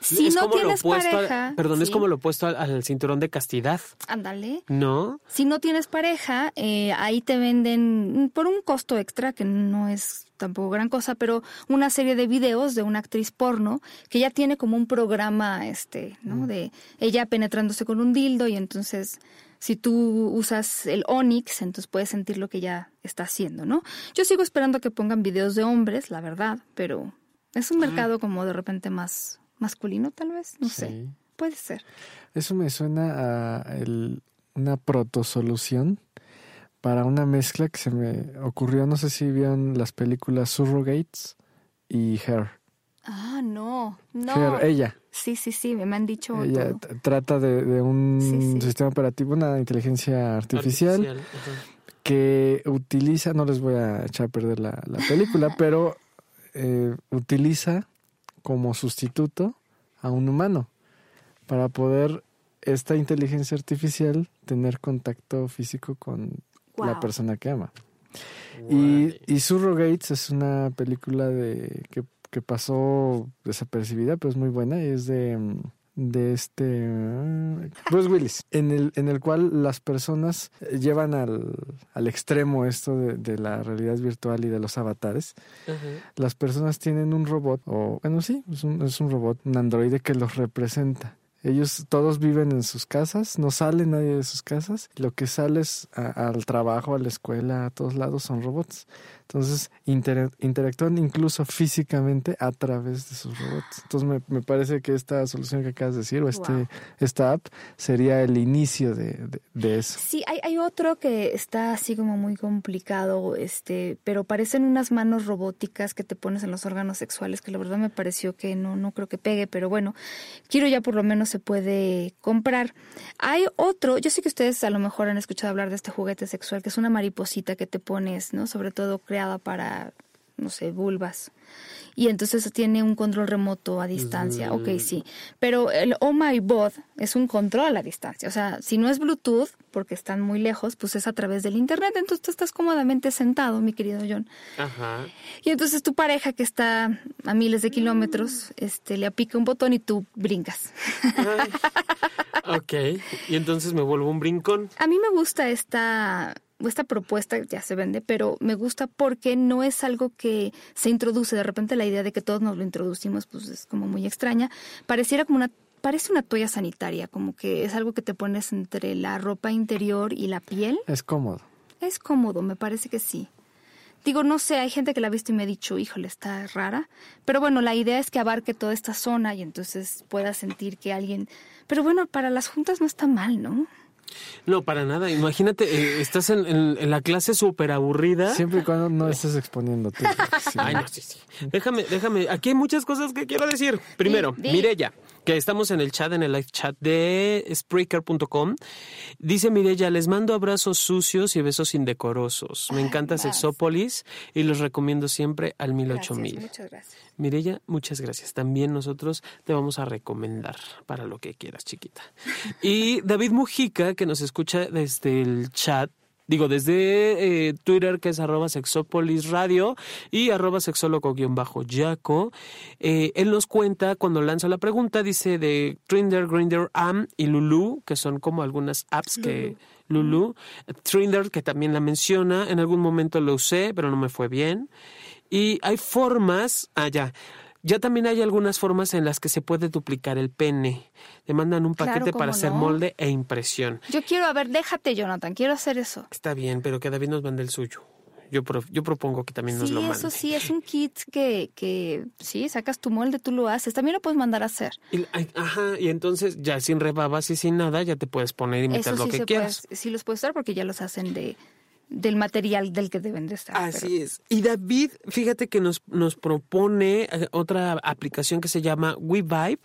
Si Es no como tienes pareja. perdón, es como lo opuesto al, al cinturón de castidad, Ándale. ¿no? Si no tienes pareja, eh, ahí te venden mm, por un costo extra, que no es tampoco gran cosa, pero una serie de videos de una actriz porno que ya tiene como un programa, este, ¿no? De ella penetrándose con un dildo y entonces si tú usas el Onyx, entonces puedes sentir lo que ella está haciendo, ¿no? Yo sigo esperando que pongan videos de hombres, la verdad, pero es un mercado como de repente más masculino, tal vez, no sé. Puede ser. Eso me suena a el- una protosolución para una mezcla que se me ocurrió, no sé si vieron las películas Surrogates y Her. Ah, no, no. Her, ella. Sí, sí, sí, me han dicho Ella todo. t- trata de, de un Sí, sí. sistema operativo, una inteligencia artificial, que utiliza, no les voy a echar a perder la, la película, pero eh, utiliza como sustituto a un humano para poder esta inteligencia artificial tener contacto físico con la persona que ama. Y, y Surrogates es una película de que, que pasó desapercibida, pero es muy buena. y Es de, mm, de este eh, Bruce Willis, en el, en el cual las personas eh, llevan al, al extremo esto de, de la realidad virtual y de los avatares. Las personas tienen un robot, o bueno, sí, es un, es un robot, un androide que los representa. Ellos todos viven en sus casas, no sale nadie de sus casas. Lo que sale es a- al trabajo, a la escuela, a todos lados son robots. Entonces inter- interactúan incluso físicamente a través de sus robots. Entonces me, me parece que esta solución que acabas de decir, o este, Wow. esta app, sería el inicio de, de- de eso. Sí, hay, hay otro que está así como muy complicado, este, pero parecen unas manos robóticas que te pones en los órganos sexuales, que la verdad me pareció que no, no creo que pegue, pero bueno, quiero ya por lo menos se puede comprar. Hay otro, yo sé que ustedes a lo mejor han escuchado hablar de este juguete sexual, que es una mariposita que te pones, ¿no? Sobre todo creada para, no sé, vulvas. Y entonces tiene un control remoto a distancia. Ok, sí. Pero el Oh My Bod es un control a distancia. O sea, si no es Bluetooth, porque están muy lejos, pues es a través del Internet. Entonces tú estás cómodamente sentado, mi querido John. Ajá. Y entonces tu pareja que está a miles de kilómetros, este, le apica un botón y tú brincas. Ay. ok. Y entonces me vuelvo un brincón. A mí me gusta esta, esta propuesta, ya se vende, pero me gusta porque no es algo que se introduce. De repente la idea de que todos nos lo introducimos, pues es como muy extraña. Pareciera como una, parece una toalla sanitaria, como que es algo que te pones entre la ropa interior y la piel. Es cómodo. Es cómodo, me parece que sí. Digo, no sé, hay gente que la ha visto y me ha dicho, híjole, está rara. Pero bueno, la idea es que abarque toda esta zona y entonces puedas sentir que alguien... Pero bueno, para las juntas no está mal, ¿no? No, para nada. Imagínate, eh, estás en, en- en la clase súper aburrida. Siempre y cuando no estés exponiéndote. Sí. Ay, no, sí, sí. Déjame, déjame. Aquí hay muchas cosas que quiero decir. Primero, Di, di. Mirella, que estamos en el chat, en el live chat de Spreaker.com. Dice Mirella, les mando abrazos sucios y besos indecorosos. Me encanta. Sexópolis y los recomiendo siempre al mil ocho Gracias, mil. muchas gracias. Mirella, muchas gracias. También nosotros te vamos a recomendar para lo que quieras, chiquita. Y David Mujica, que nos escucha desde el chat, digo, desde eh, Twitter, que es arroba sexópolis radio y arroba sexólogo-yaco, eh, él nos cuenta cuando lanza la pregunta, dice de Trinder, Grinder, Am y Lulu, que son como algunas apps que... Lulu, Trinder, que también la menciona, en algún momento lo usé, pero no me fue bien. Y hay formas, ah, ya. También hay algunas formas en las que se puede duplicar el pene. Te mandan un paquete ¿cómo para hacer molde e impresión. Yo quiero, a ver, déjate, Jonathan, quiero hacer eso. Está bien, pero que David nos mande el suyo. Yo, pro- yo propongo que también nos Sí, lo mande. eso sí, es un kit que, que, sí, sacas tu molde, tú lo haces. También lo puedes mandar a hacer. Y- ajá, y entonces ya sin rebabas y sin nada, ya te puedes poner y meter Eso lo sí que se quieras. puede, sí los puedes usar porque ya los hacen de del material del que deben de estar. Así es. Y David, fíjate que nos, nos propone eh, otra aplicación que se llama WeVibe.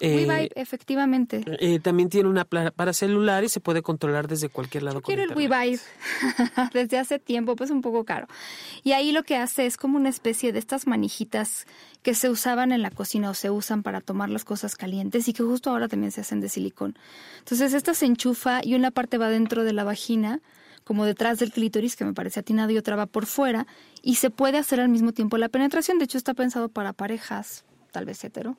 Eh, WeVibe, efectivamente. eh, también tiene una para celular y se puede controlar desde cualquier lado. con Quiero el. WeVibe desde hace tiempo, pues un poco caro. Y ahí lo que hace es como una especie de estas manijitas que se usaban en la cocina o se usan para tomar las cosas calientes y que justo ahora también se hacen de silicón. Entonces esta se enchufa y una parte va dentro de la vagina, como detrás del clítoris, que me parece atinado, y otra va por fuera, y se puede hacer al mismo tiempo la penetración. De hecho está pensado para parejas, tal vez hetero.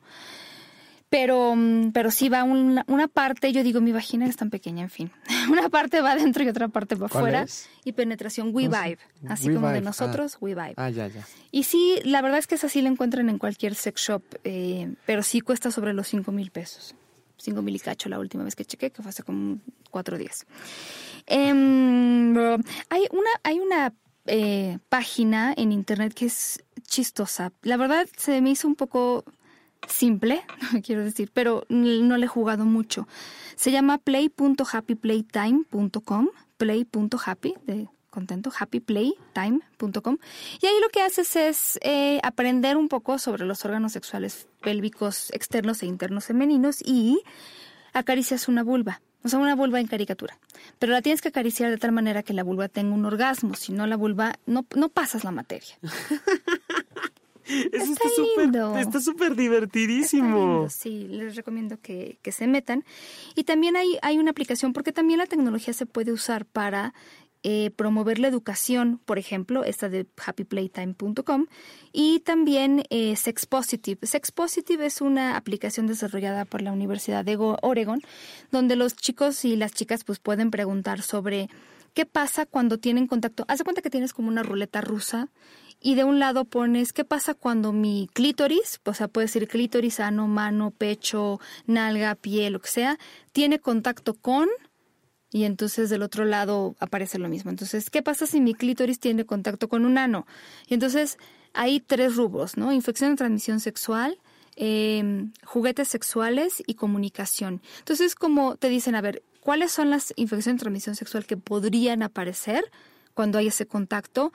Pero, mm, pero sí va una, una parte, yo digo, mi vagina es tan pequeña, en fin. Una parte va adentro y otra parte va ¿Cuál afuera. Y penetración We No. Vibe. Así We como de Vibe, nosotros, We Vibe. Ah, ya, ya. Y sí, la verdad es que esa sí la encuentran en cualquier sex shop, eh, pero sí cuesta sobre los 5 mil pesos. 5 mil la última vez que chequé, que fue hace como cuatro días. Em, hay una, hay una eh, página en internet que es chistosa. La verdad se me hizo un poco simple, quiero decir, pero no le he jugado mucho. Se llama play.happyplaytime.com, play.happy, de contento, happyplaytime.com. Y ahí lo que haces es eh, aprender un poco sobre los órganos sexuales pélvicos externos e internos femeninos y acaricias una vulva. O sea, una vulva en caricatura. Pero la tienes que acariciar de tal manera que la vulva tenga un orgasmo. Si no, la vulva, no, no pasas la materia. Eso está súper está súper divertidísimo. sí, les recomiendo que, que, se metan. Y también hay, hay una aplicación, porque también la tecnología se puede usar para eh, promover la educación, por ejemplo, esta de happyplaytime.com, y también eh, Sex Positive. Sex Positive es una aplicación desarrollada por la Universidad de Oregon, donde los chicos y las chicas pues pueden preguntar sobre qué pasa cuando tienen contacto. Haz de cuenta que tienes como una ruleta rusa y de un lado pones qué pasa cuando mi clítoris, o sea, puede ser clítoris, ano, mano, pecho, nalga, piel, lo que sea, tiene contacto con y entonces del otro lado aparece lo mismo. Entonces, ¿qué pasa si mi clítoris tiene contacto con un ano? Y entonces hay tres rubros, ¿no? Infección de transmisión sexual, em, juguetes sexuales y comunicación. Entonces, como te dicen, a ver, ¿cuáles son las infecciones de transmisión sexual que podrían aparecer cuando hay ese contacto?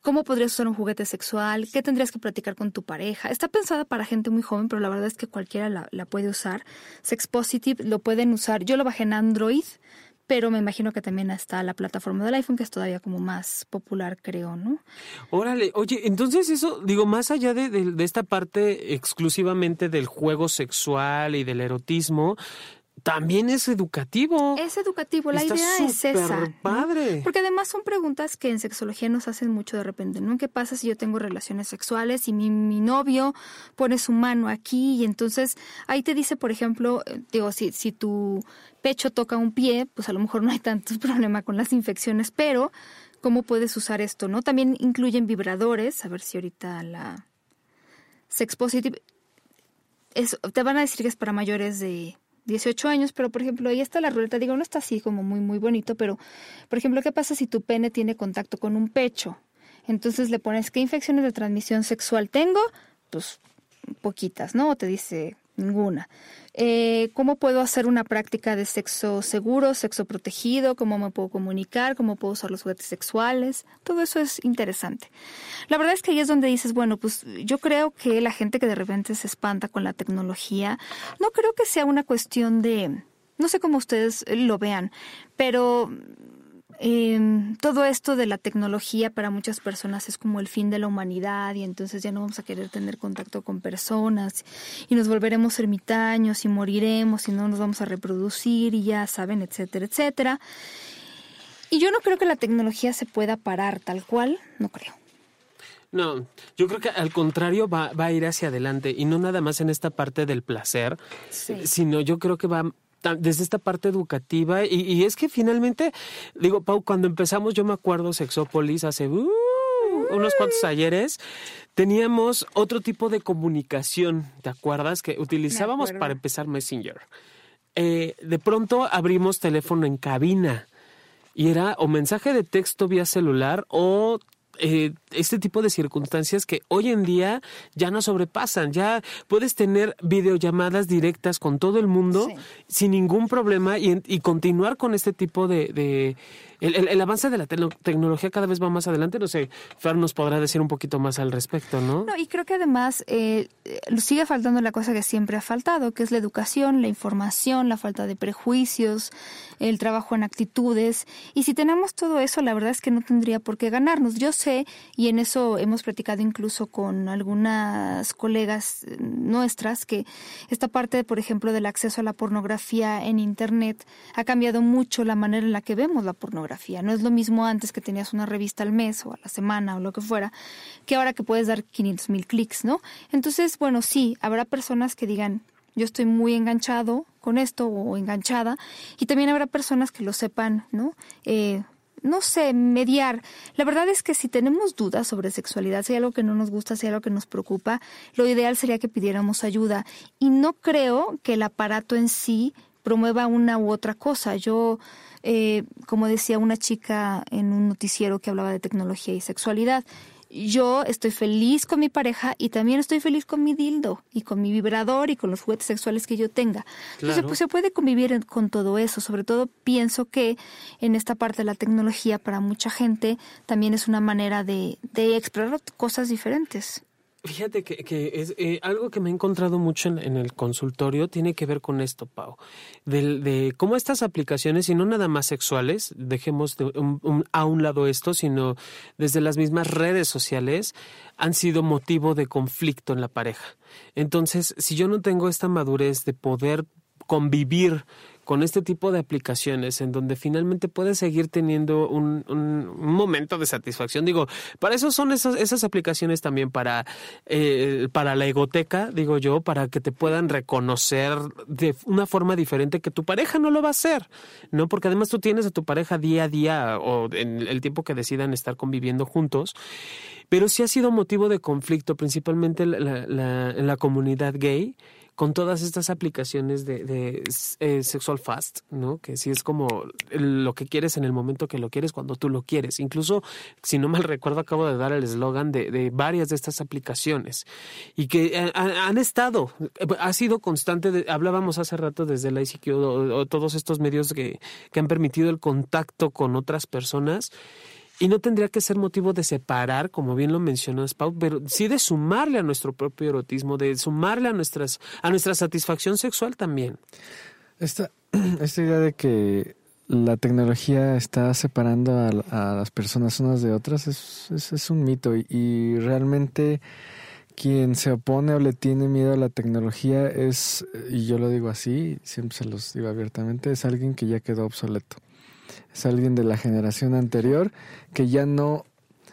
¿Cómo podrías usar un juguete sexual? ¿Qué tendrías que platicar con tu pareja? Está pensada para gente muy joven, pero la verdad es que cualquiera la, la puede usar. Sex Positive lo pueden usar. Yo lo bajé en Android, pero me imagino que también está la plataforma del iPhone, que es todavía como más popular, creo, ¿no? Órale, oye, entonces eso, digo, más allá de, de esta parte exclusivamente del juego sexual y del erotismo, también es educativo. Es educativo, la idea es esa. padre. Porque además son preguntas que en sexología nos hacen mucho de repente, ¿no? ¿Qué pasa si yo tengo relaciones sexuales y mi, mi novio pone su mano aquí y entonces ahí te dice, por ejemplo, eh, digo, si, si tu pecho toca un pie, pues a lo mejor no hay tanto problema con las infecciones, pero ¿cómo puedes usar esto, no? También incluyen vibradores, a ver si ahorita la Sex Positive, te van a decir que es para mayores de 18 años, pero por ejemplo, ahí está la ruleta, digo, no está así como muy, muy bonito, pero por ejemplo, ¿qué pasa si tu pene tiene contacto con un pecho? Entonces le pones, ¿qué infecciones de transmisión sexual tengo? Pues poquitas, ¿no? O te dice ninguna. Eh, ¿Cómo puedo hacer una práctica de sexo seguro, sexo protegido? ¿Cómo me puedo comunicar? ¿Cómo puedo usar los juguetes sexuales? Todo eso es interesante. La verdad es que ahí es donde dices, bueno, pues yo creo que la gente que de repente se espanta con la tecnología, no creo que sea una cuestión de, no sé cómo ustedes lo vean, pero eh, todo esto de la tecnología para muchas personas es como el fin de la humanidad y entonces ya no vamos a querer tener contacto con personas y nos volveremos ermitaños y moriremos y no nos vamos a reproducir y ya saben, etcétera, etcétera. Y yo no creo que la tecnología se pueda parar tal cual, no creo. No, yo creo que al contrario va, va a ir hacia adelante y no nada más en esta parte del placer, sino yo creo que va desde esta parte educativa y, es que finalmente, digo, Pau, cuando empezamos, yo me acuerdo Sexópolis hace uh, unos cuantos ayeres, teníamos otro tipo de comunicación, ¿te acuerdas? Que utilizábamos para empezar Messenger. Eh, de pronto abrimos teléfono en cabina y era o mensaje de texto vía celular o eh, este tipo de circunstancias que hoy en día ya no sobrepasan. Ya puedes tener videollamadas directas con todo el mundo sin ningún problema y, y, continuar con este tipo de, el, avance de la tecnología cada vez va más adelante. No sé, Fer nos podrá decir un poquito más al respecto, ¿no? No, y creo que además eh, sigue faltando la cosa que siempre ha faltado, que es la educación, la información, la falta de prejuicios, el trabajo en actitudes. Y si tenemos todo eso, la verdad es que no tendría por qué ganarnos. Yo sé, y en eso hemos platicado incluso con algunas colegas eh, nuestras, que esta parte, por ejemplo, del acceso a la pornografía en Internet ha cambiado mucho la manera en la que vemos la pornografía no es lo mismo antes que tenías una revista al mes o a la semana o lo que fuera, que ahora que puedes dar 500 mil clics, ¿no? Entonces, bueno, sí, habrá personas que digan, yo estoy muy enganchado con esto o enganchada, y también habrá personas que lo sepan, ¿no? Eh, no sé, mediar. La verdad es que si tenemos dudas sobre sexualidad, si hay algo que no nos gusta, si hay algo que nos preocupa, lo ideal sería que pidiéramos ayuda. Y no creo que el aparato en sí promueva una u otra cosa. Yo eh, como decía una chica en un noticiero que hablaba de tecnología y sexualidad, yo estoy feliz con mi pareja y también estoy feliz con mi dildo y con mi vibrador y con los juguetes sexuales que yo tenga. Entonces, pues se puede convivir con todo eso. Sobre todo pienso que en esta parte de la tecnología para mucha gente también es una manera de, de explorar cosas diferentes. Fíjate que, que es eh, algo que me he encontrado mucho en, el consultorio tiene que ver con esto, Pau, de, de cómo estas aplicaciones, y no nada más sexuales, dejemos de a un lado esto, sino desde las mismas redes sociales, han sido motivo de conflicto en la pareja. Entonces, si yo no tengo esta madurez de poder convivir con este tipo de aplicaciones en donde finalmente puedes seguir teniendo un, momento de satisfacción. Digo, para eso son esas, esas aplicaciones también para, eh, para la egoteca, digo yo, para que te puedan reconocer de una forma diferente que tu pareja no lo va a hacer, ¿no? Porque además tú tienes a tu pareja día a día o en el tiempo que decidan estar conviviendo juntos pero sí ha sido motivo de conflicto, principalmente en la comunidad gay, con todas estas aplicaciones de, de eh, sexual fast, ¿no? Que sí es como lo que quieres en el momento que lo quieres, cuando tú lo quieres. Incluso, si no mal recuerdo, acabo de dar el eslogan de, de, varias de estas aplicaciones y que eh, han, estado, ha sido constante, hablábamos hace rato desde la ICQ o, todos estos medios que, que han permitido el contacto con otras personas y no tendría que ser motivo de separar, como bien lo mencionas, Pau, pero sí de sumarle a nuestro propio erotismo, de sumarle a, nuestras, a nuestra satisfacción sexual también. Esta, esta idea de que la tecnología está separando a, las personas unas de otras es, es, un mito y, realmente quien se opone o le tiene miedo a la tecnología es, y yo lo digo así, siempre se los digo abiertamente, es alguien que ya quedó obsoleto es alguien de la generación anterior que ya no,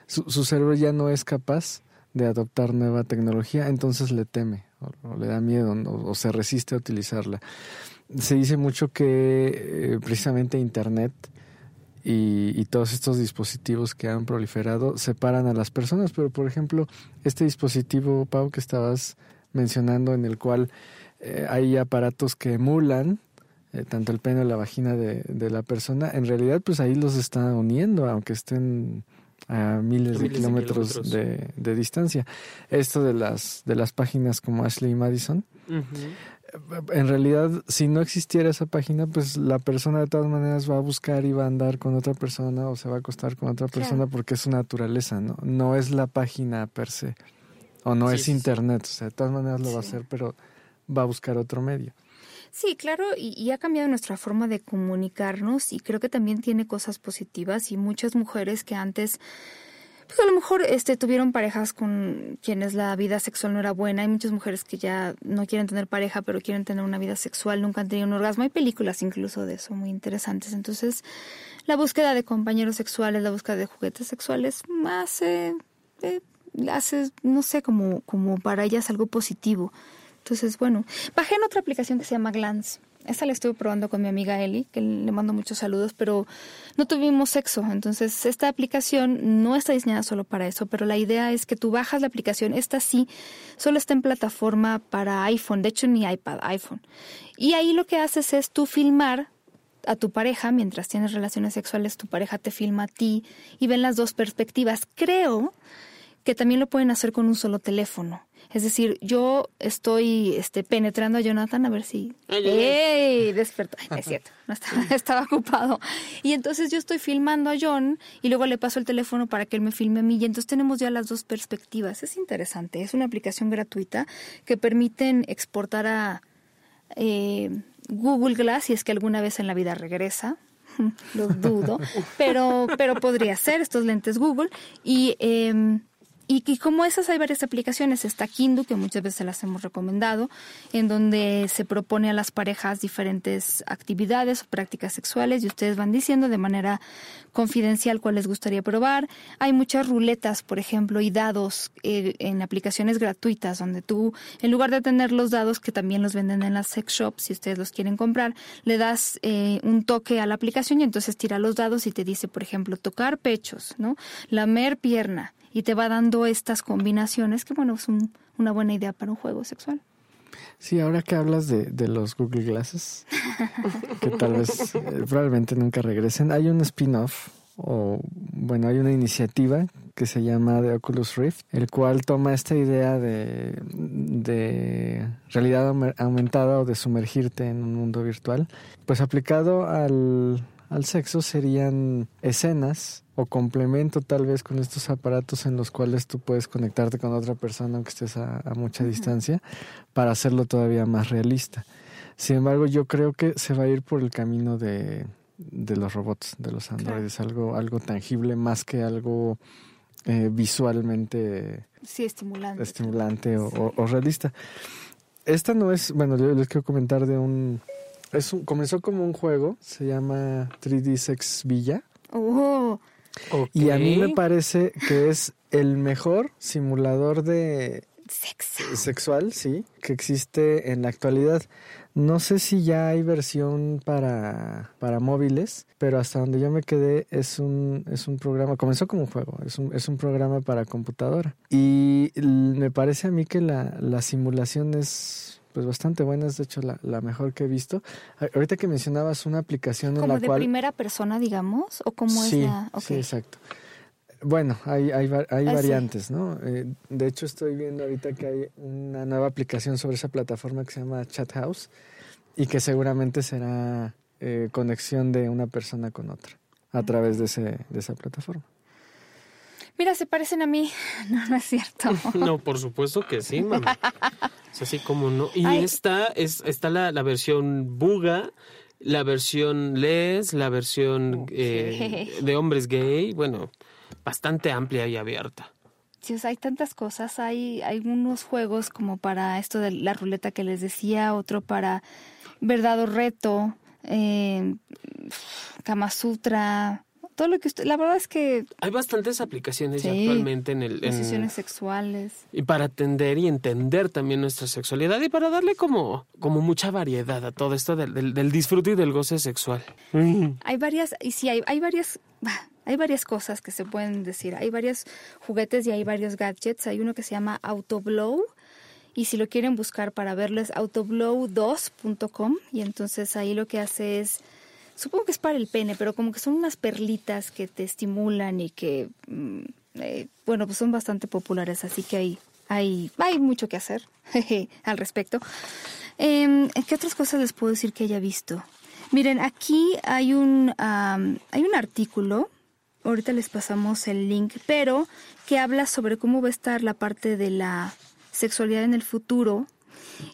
su, cerebro ya no es capaz de adoptar nueva tecnología, entonces le teme o, le da miedo o, se resiste a utilizarla. Se dice mucho que eh, precisamente Internet y, y, todos estos dispositivos que han proliferado separan a las personas, pero por ejemplo, este dispositivo, Pau, que estabas mencionando, en el cual eh, hay aparatos que emulan eh, tanto el pene o la vagina de, de, la persona, en realidad pues ahí los está uniendo, aunque estén a miles, de, kilómetros de, de, distancia. Esto de las, de las páginas como Ashley Madison, en realidad si no existiera esa página, pues la persona de todas maneras va a buscar y va a andar con otra persona o se va a acostar con otra persona porque es su naturaleza, ¿no? No es la página per se, o no es internet, o sea, de todas maneras lo va a hacer, pero va a buscar otro medio. Sí, claro, y, ha cambiado nuestra forma de comunicarnos y creo que también tiene cosas positivas y muchas mujeres que antes pues a lo mejor este tuvieron parejas con quienes la vida sexual no era buena. Hay muchas mujeres que ya no quieren tener pareja, pero quieren tener una vida sexual, nunca han tenido un orgasmo. Hay películas incluso de eso muy interesantes. Entonces, la búsqueda de compañeros sexuales, la búsqueda de juguetes sexuales, más eh, hace, no sé, como, como para ellas algo positivo. Entonces, bueno, bajé en otra aplicación que se llama Glance. Esta la estuve probando con mi amiga Eli, que le mando muchos saludos, pero no tuvimos sexo. Entonces, esta aplicación no está diseñada solo para eso, pero la idea es que tú bajas la aplicación. Esta sí, solo está en plataforma para iPhone, de hecho ni iPad, iPhone. Y ahí lo que haces es tú filmar a tu pareja, mientras tienes relaciones sexuales, tu pareja te filma a ti y ven las dos perspectivas. Creo que también lo pueden hacer con un solo teléfono. Es decir, yo estoy este, penetrando a Jonathan a ver si... ¡Ey! Despertó. Es cierto, no estaba, estaba, ocupado. Y entonces yo estoy filmando a John y luego le paso el teléfono para que él me filme a mí y entonces tenemos ya las dos perspectivas. Es interesante. Es una aplicación gratuita que permiten exportar a eh, Google Glass si es que alguna vez en la vida regresa. Lo dudo, pero, pero podría ser estos lentes Google. Y... Eh, y, como esas hay varias aplicaciones. Está Kindu, que muchas veces las hemos recomendado, en donde se propone a las parejas diferentes actividades o prácticas sexuales y ustedes van diciendo de manera confidencial cuál les gustaría probar. Hay muchas ruletas, por ejemplo, y dados eh, en aplicaciones gratuitas, donde tú, en lugar de tener los dados que también los venden en las sex shops, si ustedes los quieren comprar, le das eh, un toque a la aplicación y entonces tira los dados y te dice, por ejemplo, tocar pechos, ¿no? Lamer pierna y te va dando estas combinaciones que, bueno, es una buena idea para un juego sexual. Sí, ahora que hablas de, de los Google Glasses, que tal vez eh, probablemente nunca regresen, hay un spin-off o, bueno, hay una iniciativa que se llama The Oculus Rift, el cual toma esta idea de, de realidad aumentada o de sumergirte en un mundo virtual, pues aplicado al, al sexo serían escenas o complemento tal vez con estos aparatos en los cuales tú puedes conectarte con otra persona aunque estés a, mucha distancia para hacerlo todavía más realista. Sin embargo, yo creo que se va a ir por el camino de, de los robots, de los androides, algo, algo tangible más que algo eh, visualmente sí, estimulante, estimulante o, o, realista. Esta no es, bueno, yo les quiero comentar de un, es un, comenzó como un juego, se llama 3D Sex Villa. Oh. Y a mí me parece que es el mejor simulador de sexual, sí, que existe en la actualidad. No sé si ya hay versión para, para móviles, pero hasta donde yo me quedé es un, es un programa, comenzó como un juego, es un, es un programa para computadora. Y me parece a mí que la, la simulación es pues bastante buena, es de hecho la, la, mejor que he visto. Ahorita que mencionabas una aplicación en la cual... ¿Como de primera persona, digamos? ¿O cómo sí, es la...? Sí, exacto. Bueno, hay, hay, hay ah, variantes, ¿no? Eh, de hecho, estoy viendo ahorita que hay una nueva aplicación sobre esa plataforma que se llama Chat House y que seguramente será eh, conexión de una persona con otra a través de, ese, de esa plataforma. Mira, se parecen a mí. No, no es cierto. no, por supuesto que sí, mamá. Es así como no. Y esta es, está la, la versión Buga la versión Les, la versión eh, de hombres gay. Bueno, bastante amplia y abierta. Sí, hay tantas cosas. Hay, hay unos juegos como para esto de la ruleta que les decía, otro para verdad o reto, eh, Kama Sutra, todo lo que usted, la verdad es que hay bastantes aplicaciones actualmente en el en, sexuales y para atender y entender también nuestra sexualidad y para darle como como mucha variedad a todo esto del, del, disfrute y del goce sexual. Hay varias y sí hay hay varias hay varias cosas que se pueden decir. Hay varios juguetes y hay varios gadgets. Hay uno que se llama Autoblow. Y si lo quieren buscar para verlo es autoblow2.com. Y entonces ahí lo que hace es, supongo que es para el pene, pero como que son unas perlitas que te estimulan y que, mm, eh, bueno, pues son bastante populares. Así que hay, hay, hay mucho que hacer al respecto. Eh, ¿Qué otras cosas les puedo decir que haya visto? Miren, aquí hay un, hay un artículo ahorita les pasamos el link, pero que habla sobre cómo va a estar la parte de la sexualidad en el futuro.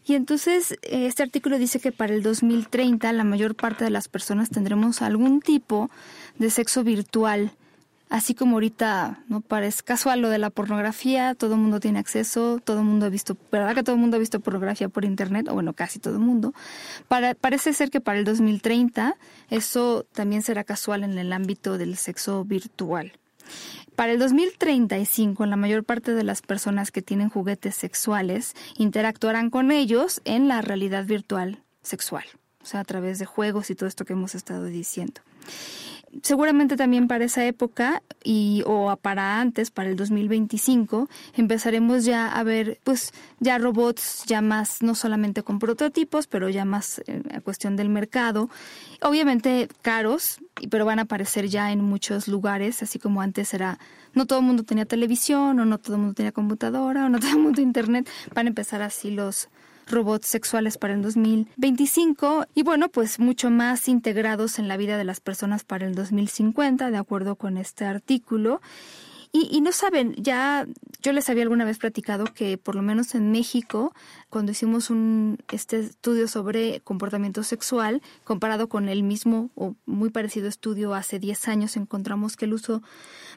Y entonces este artículo dice que para el 2030 la mayor parte de las personas tendremos algún tipo de sexo virtual así como ahorita no parece casual lo de la pornografía, todo el mundo tiene acceso, todo el mundo ha visto, ¿verdad que todo el mundo ha visto pornografía por internet? O bueno, casi todo el mundo. Parece ser que para el 2030 eso también será casual en el ámbito del sexo virtual. Para el 2035, la mayor parte de las personas que tienen juguetes sexuales interactuarán con ellos en la realidad virtual sexual, o sea, a través de juegos y todo esto que hemos estado diciendo seguramente también para esa época y o para antes, para el 2025, empezaremos ya a ver pues ya robots ya más no solamente con prototipos, pero ya más en cuestión del mercado, obviamente caros, pero van a aparecer ya en muchos lugares, así como antes era no todo el mundo tenía televisión o no todo el mundo tenía computadora o no todo el mundo internet, van a empezar así los robots sexuales para el 2025 y bueno, pues mucho más integrados en la vida de las personas para el 2050, de acuerdo con este artículo. Y, no saben, ya yo les había alguna vez platicado que por lo menos en México, cuando hicimos un este estudio sobre comportamiento sexual, comparado con el mismo o muy parecido estudio hace 10 años, encontramos que el uso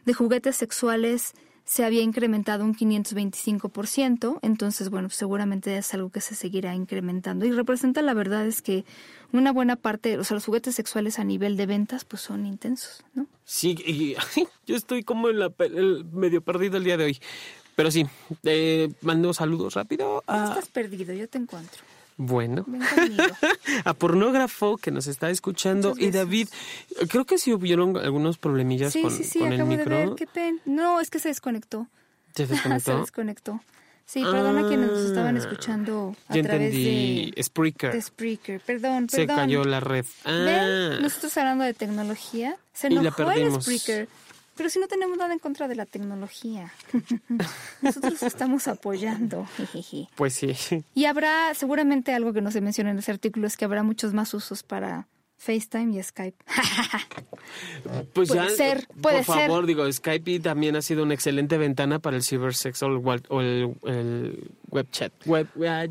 de juguetes sexuales se había incrementado un 525%, entonces, bueno, seguramente es algo que se seguirá incrementando y representa la verdad es que una buena parte, o sea, los juguetes sexuales a nivel de ventas, pues son intensos, ¿no? Sí, y, yo estoy como en la, el medio perdido el día de hoy. Pero sí, eh, mando saludos rápido. No estás perdido, yo te encuentro. Bueno, a pornógrafo que nos está escuchando y David, creo que sí hubieron algunos problemillas con, sí, sí, el micro. De ver, qué pena. No, es que se desconectó. ¿Se desconectó? se desconectó. Sí, perdona a quienes nos estaban ah, escuchando a través de Spreaker. De Spreaker. Perdón, perdón. Se cayó la red. Ah. ¿Ven? Nosotros hablando de tecnología. Se enojó el Spreaker. Pero si no tenemos nada en contra de la tecnología, nosotros estamos apoyando. Pues sí. Y habrá seguramente algo que no se menciona en ese artículo, es que habrá muchos más usos para FaceTime y Skype. Pues Puede ya, ser, puede por ser. favor, digo, Skype también ha sido una excelente ventana para el cibersex o el, el, el web chat. Web, ah,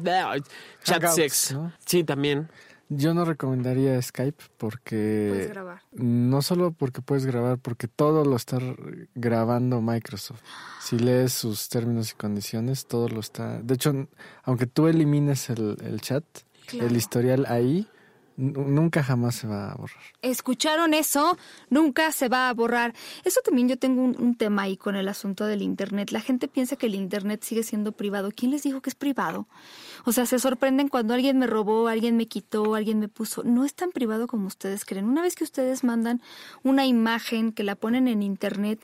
chat Hangouts, sex. ¿no? Sí, también. Yo no recomendaría Skype porque... Puedes grabar. No solo porque puedes grabar, porque todo lo está grabando Microsoft. Si lees sus términos y condiciones, todo lo está... De hecho, aunque tú elimines el, el chat, Claro. el historial ahí, nunca jamás se va a borrar. ¿Escucharon eso? Nunca se va a borrar. Eso también yo tengo un, tema ahí con el asunto del Internet. La gente piensa que el Internet sigue siendo privado. ¿Quién les dijo que es privado? O sea, se sorprenden cuando alguien me robó, alguien me quitó, alguien me puso. No es tan privado como ustedes creen. Una vez que ustedes mandan una imagen que la ponen en Internet,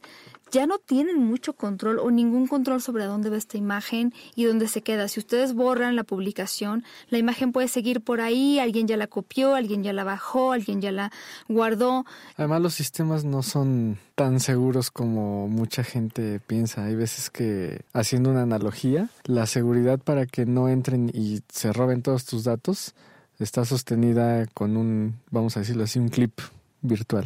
ya no tienen mucho control o ningún control sobre a dónde va esta imagen y dónde se queda. Si ustedes borran la publicación, la imagen puede seguir por ahí, alguien ya la copió, alguien ya la bajó, alguien ya la guardó. Además, los sistemas no son tan seguros como mucha gente piensa. Hay veces que, haciendo una analogía, la seguridad para que no entren y se roben todos tus datos está sostenida con un, vamos a decirlo así, un clip virtual.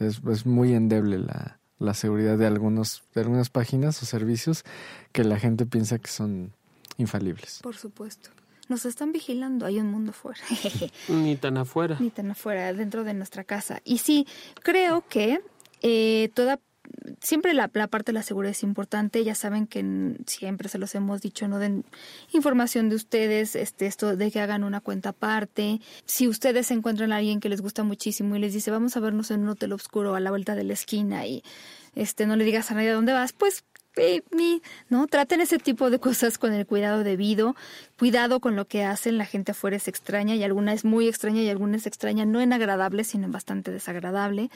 Es, es muy endeble la, la seguridad de, algunos, de algunas páginas o servicios que la gente piensa que son infalibles. Por supuesto. Nos están vigilando, hay un mundo fuera. Ni tan afuera. Ni tan afuera, dentro de nuestra casa. Y sí, creo que eh, toda siempre la, parte de la seguridad es importante. Ya saben que siempre se los hemos dicho, no den información de ustedes, este, esto de que hagan una cuenta aparte. Si ustedes encuentran a alguien que les gusta muchísimo y les dice, vamos a vernos en un hotel oscuro a la vuelta de la esquina y este, no le digas a nadie a dónde vas, pues no traten ese tipo de cosas con el cuidado debido cuidado con lo que hacen la gente afuera es extraña y alguna es muy extraña y alguna es extraña no en agradable sino en bastante desagradable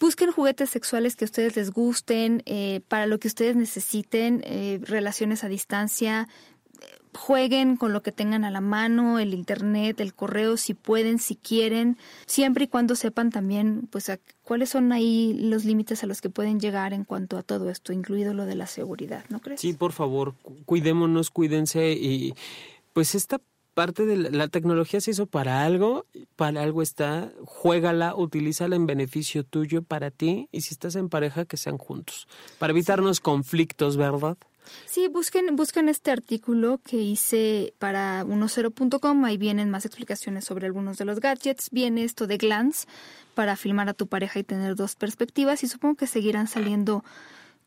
Busquen juguetes sexuales que a ustedes les gusten, eh, para lo que ustedes necesiten, eh, relaciones a distancia. eh, Jueguen con lo que tengan a la mano, el internet, el correo, si pueden, si quieren, siempre y cuando sepan también, pues, a- cuáles son ahí los límites a los que pueden llegar en cuanto a todo esto, incluido lo de la seguridad, ¿no crees? Sí, por favor, cu- cuidémonos, cuídense y pues esta parte de la, tecnología se hizo para algo, para algo está, juégala, utilízala en beneficio tuyo para ti y si estás en pareja que sean juntos, para evitarnos conflictos, ¿verdad? Sí, busquen, busquen este artículo que hice para 10.com. Ahí vienen más explicaciones sobre algunos de los gadgets. Viene esto de Glance para filmar a tu pareja y tener dos perspectivas. Y supongo que seguirán saliendo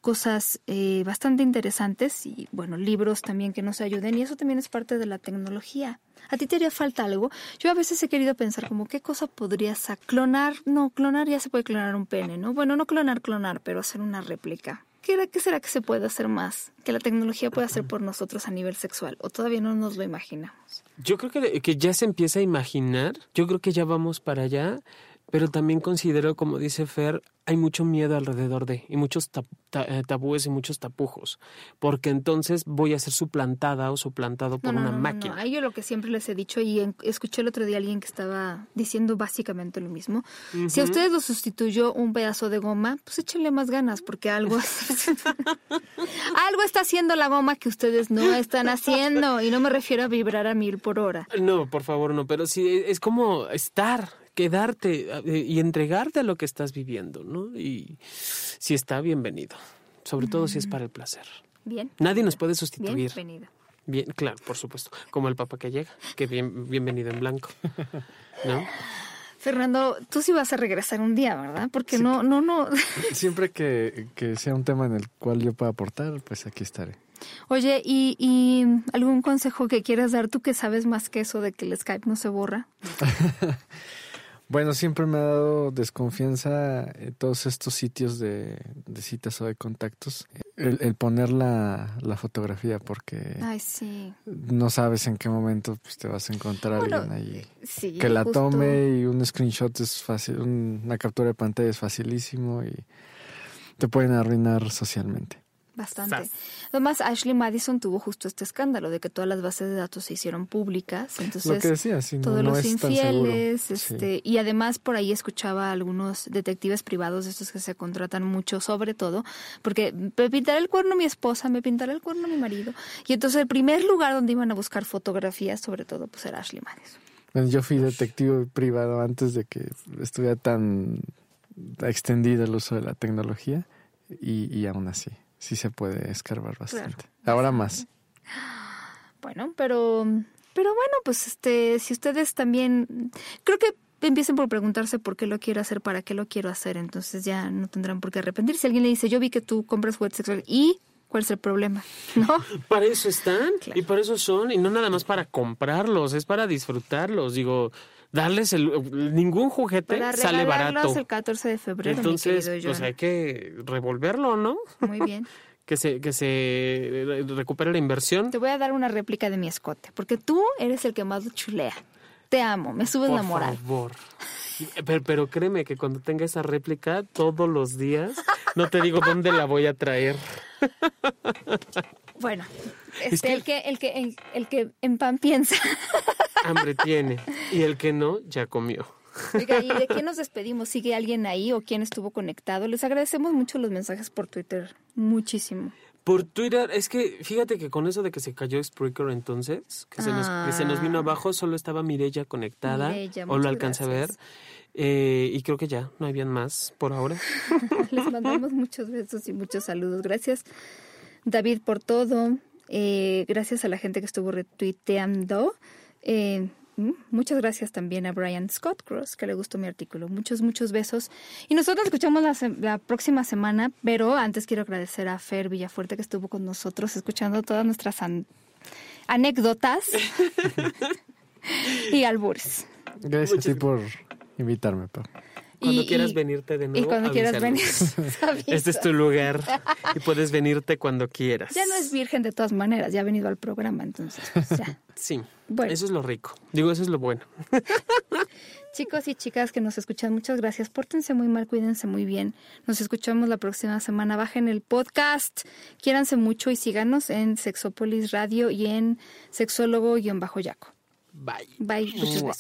cosas eh, bastante interesantes y, bueno, libros también que nos ayuden. Y eso también es parte de la tecnología. ¿A ti te haría falta algo? Yo a veces he querido pensar como, ¿qué cosa podrías clonar? No, clonar ya se puede clonar un pene, ¿no? Bueno, no clonar, clonar, pero hacer una réplica. ¿Qué, qué será que se puede hacer más? Que la tecnología puede hacer por nosotros a nivel sexual. ¿O todavía no nos lo imaginamos? Yo creo que, que ya se empieza a imaginar, yo creo que ya vamos para allá, pero también considero, como dice Fer, hay mucho miedo alrededor de, y muchos tab- eh, tabúes y muchos tapujos, porque entonces voy a ser suplantada o suplantado por no, no, una no, máquina. yo lo que siempre les he dicho y en- escuché el otro día a alguien que estaba diciendo básicamente lo mismo. Si a ustedes lo sustituyó un pedazo de goma, pues échenle más ganas porque algo algo está haciendo la goma que ustedes no están haciendo y no me refiero a vibrar a mil por hora. No, por favor, no, pero sí es como estar, quedarte eh, y entregarte a lo que estás viviendo, ¿no? Y si está, bienvenido, sobre todo si es para el placer. Bien. Nadie nos puede sustituir. Bienvenido. Bien, claro, por supuesto. Como el papa que llega, que bien, bienvenido en blanco. ¿No? Fernando, tú sí vas a regresar un día, ¿verdad? Porque no, no, no. Siempre que, que sea un tema en el cual yo pueda aportar, pues aquí estaré. Oye, ¿y, ¿y algún consejo que quieras dar tú que sabes más que eso de que el Skype no se borra? Bueno, siempre me ha dado desconfianza eh, todos estos sitios de, de citas o de contactos. El, el poner la, la fotografía porque Ay, sí. no sabes en qué momento pues, te vas a encontrar Bueno, alguien ahí. Sí. que la justo. tome y un screenshot es fácil, un- una captura de pantalla es facilísimo y te pueden arruinar socialmente. Bastante. Sas. Además, Ashley Madison tuvo justo este escándalo de que todas las bases de datos se hicieron públicas. Entonces, Lo que decía, sí, no- todos no los infieles, Sí. este, y además por ahí escuchaba a algunos detectives privados, estos que se contratan mucho, sobre todo, porque me pintará el cuerno mi esposa, me pintará el cuerno mi marido. Y entonces el primer lugar donde iban a buscar fotografías, sobre todo, pues era Ashley Madison. Bueno, yo fui detective privado antes de que estuviera tan extendido el uso de la tecnología y, y aún así, sí se puede escarbar bastante. Ahora más. Bueno, pero, pero bueno, pues este, si ustedes también, creo que empiecen por preguntarse por qué lo quiero hacer, para qué lo quiero hacer, entonces ya no tendrán por qué arrepentirse. Si alguien le dice, yo vi que tú compras juguetes sexuales, ¿y cuál es el problema? ¿No? Para eso están Claro. y para eso son y no nada más para comprarlos, es para disfrutarlos. Digo, darles el ningún juguete Para sale barato. el 14 de febrero, Entonces, mi pues hay que revolverlo, ¿no? Muy bien. Que se que se recupere la inversión. Te voy a dar una réplica de mi escote, porque tú eres el que más lo chulea. Te amo, me subes Por la moral. favor. Pero, pero créeme que cuando tenga esa réplica todos los días, no te digo dónde la voy a traer. Bueno, Es este, que- el que el que el, el que en pan piensa. Hambre tiene. Y el que no, ya comió. Oiga, ¿y de quién nos despedimos? ¿Sigue alguien ahí o quién estuvo conectado? Les agradecemos mucho los mensajes por Twitter. Muchísimo. Por Twitter, es que fíjate que con eso de que se cayó Spreaker entonces, que se, nos, que se nos vino Ah. abajo, solo estaba Mirella conectada, o lo alcancé a ver. Eh, y creo que ya, no habían más por ahora. Les mandamos muchos besos y muchos saludos. Gracias, David, por todo. Eh, gracias a la gente que estuvo retuiteando. Eh, mm, muchas gracias también a Brian Scott Cross, que le gustó mi artículo. Muchos, muchos besos. Y nosotros nos escuchamos la, se- la próxima semana, pero antes quiero agradecer a Fer Villafuerte que estuvo con nosotros escuchando todas nuestras an- anécdotas y albures. Gracias a ti por invitarme, Pau. Cuando Y- quieras y- venirte de nuevo. Y cuando quieras venir. Este es tu lugar y puedes venirte cuando quieras. Ya no es virgen de todas maneras, ya ha venido al programa, entonces pues, ya. Sí, Bueno. eso es lo rico. Digo, eso es lo bueno. Chicos y chicas que nos escuchan, muchas gracias. Pórtense muy mal, cuídense muy bien. Nos escuchamos la próxima semana. Bajen el podcast. Quiéranse mucho y síganos en Sexópolis Radio y en Sexólogo-Yaco. Bye. Bye. Muchos Mua.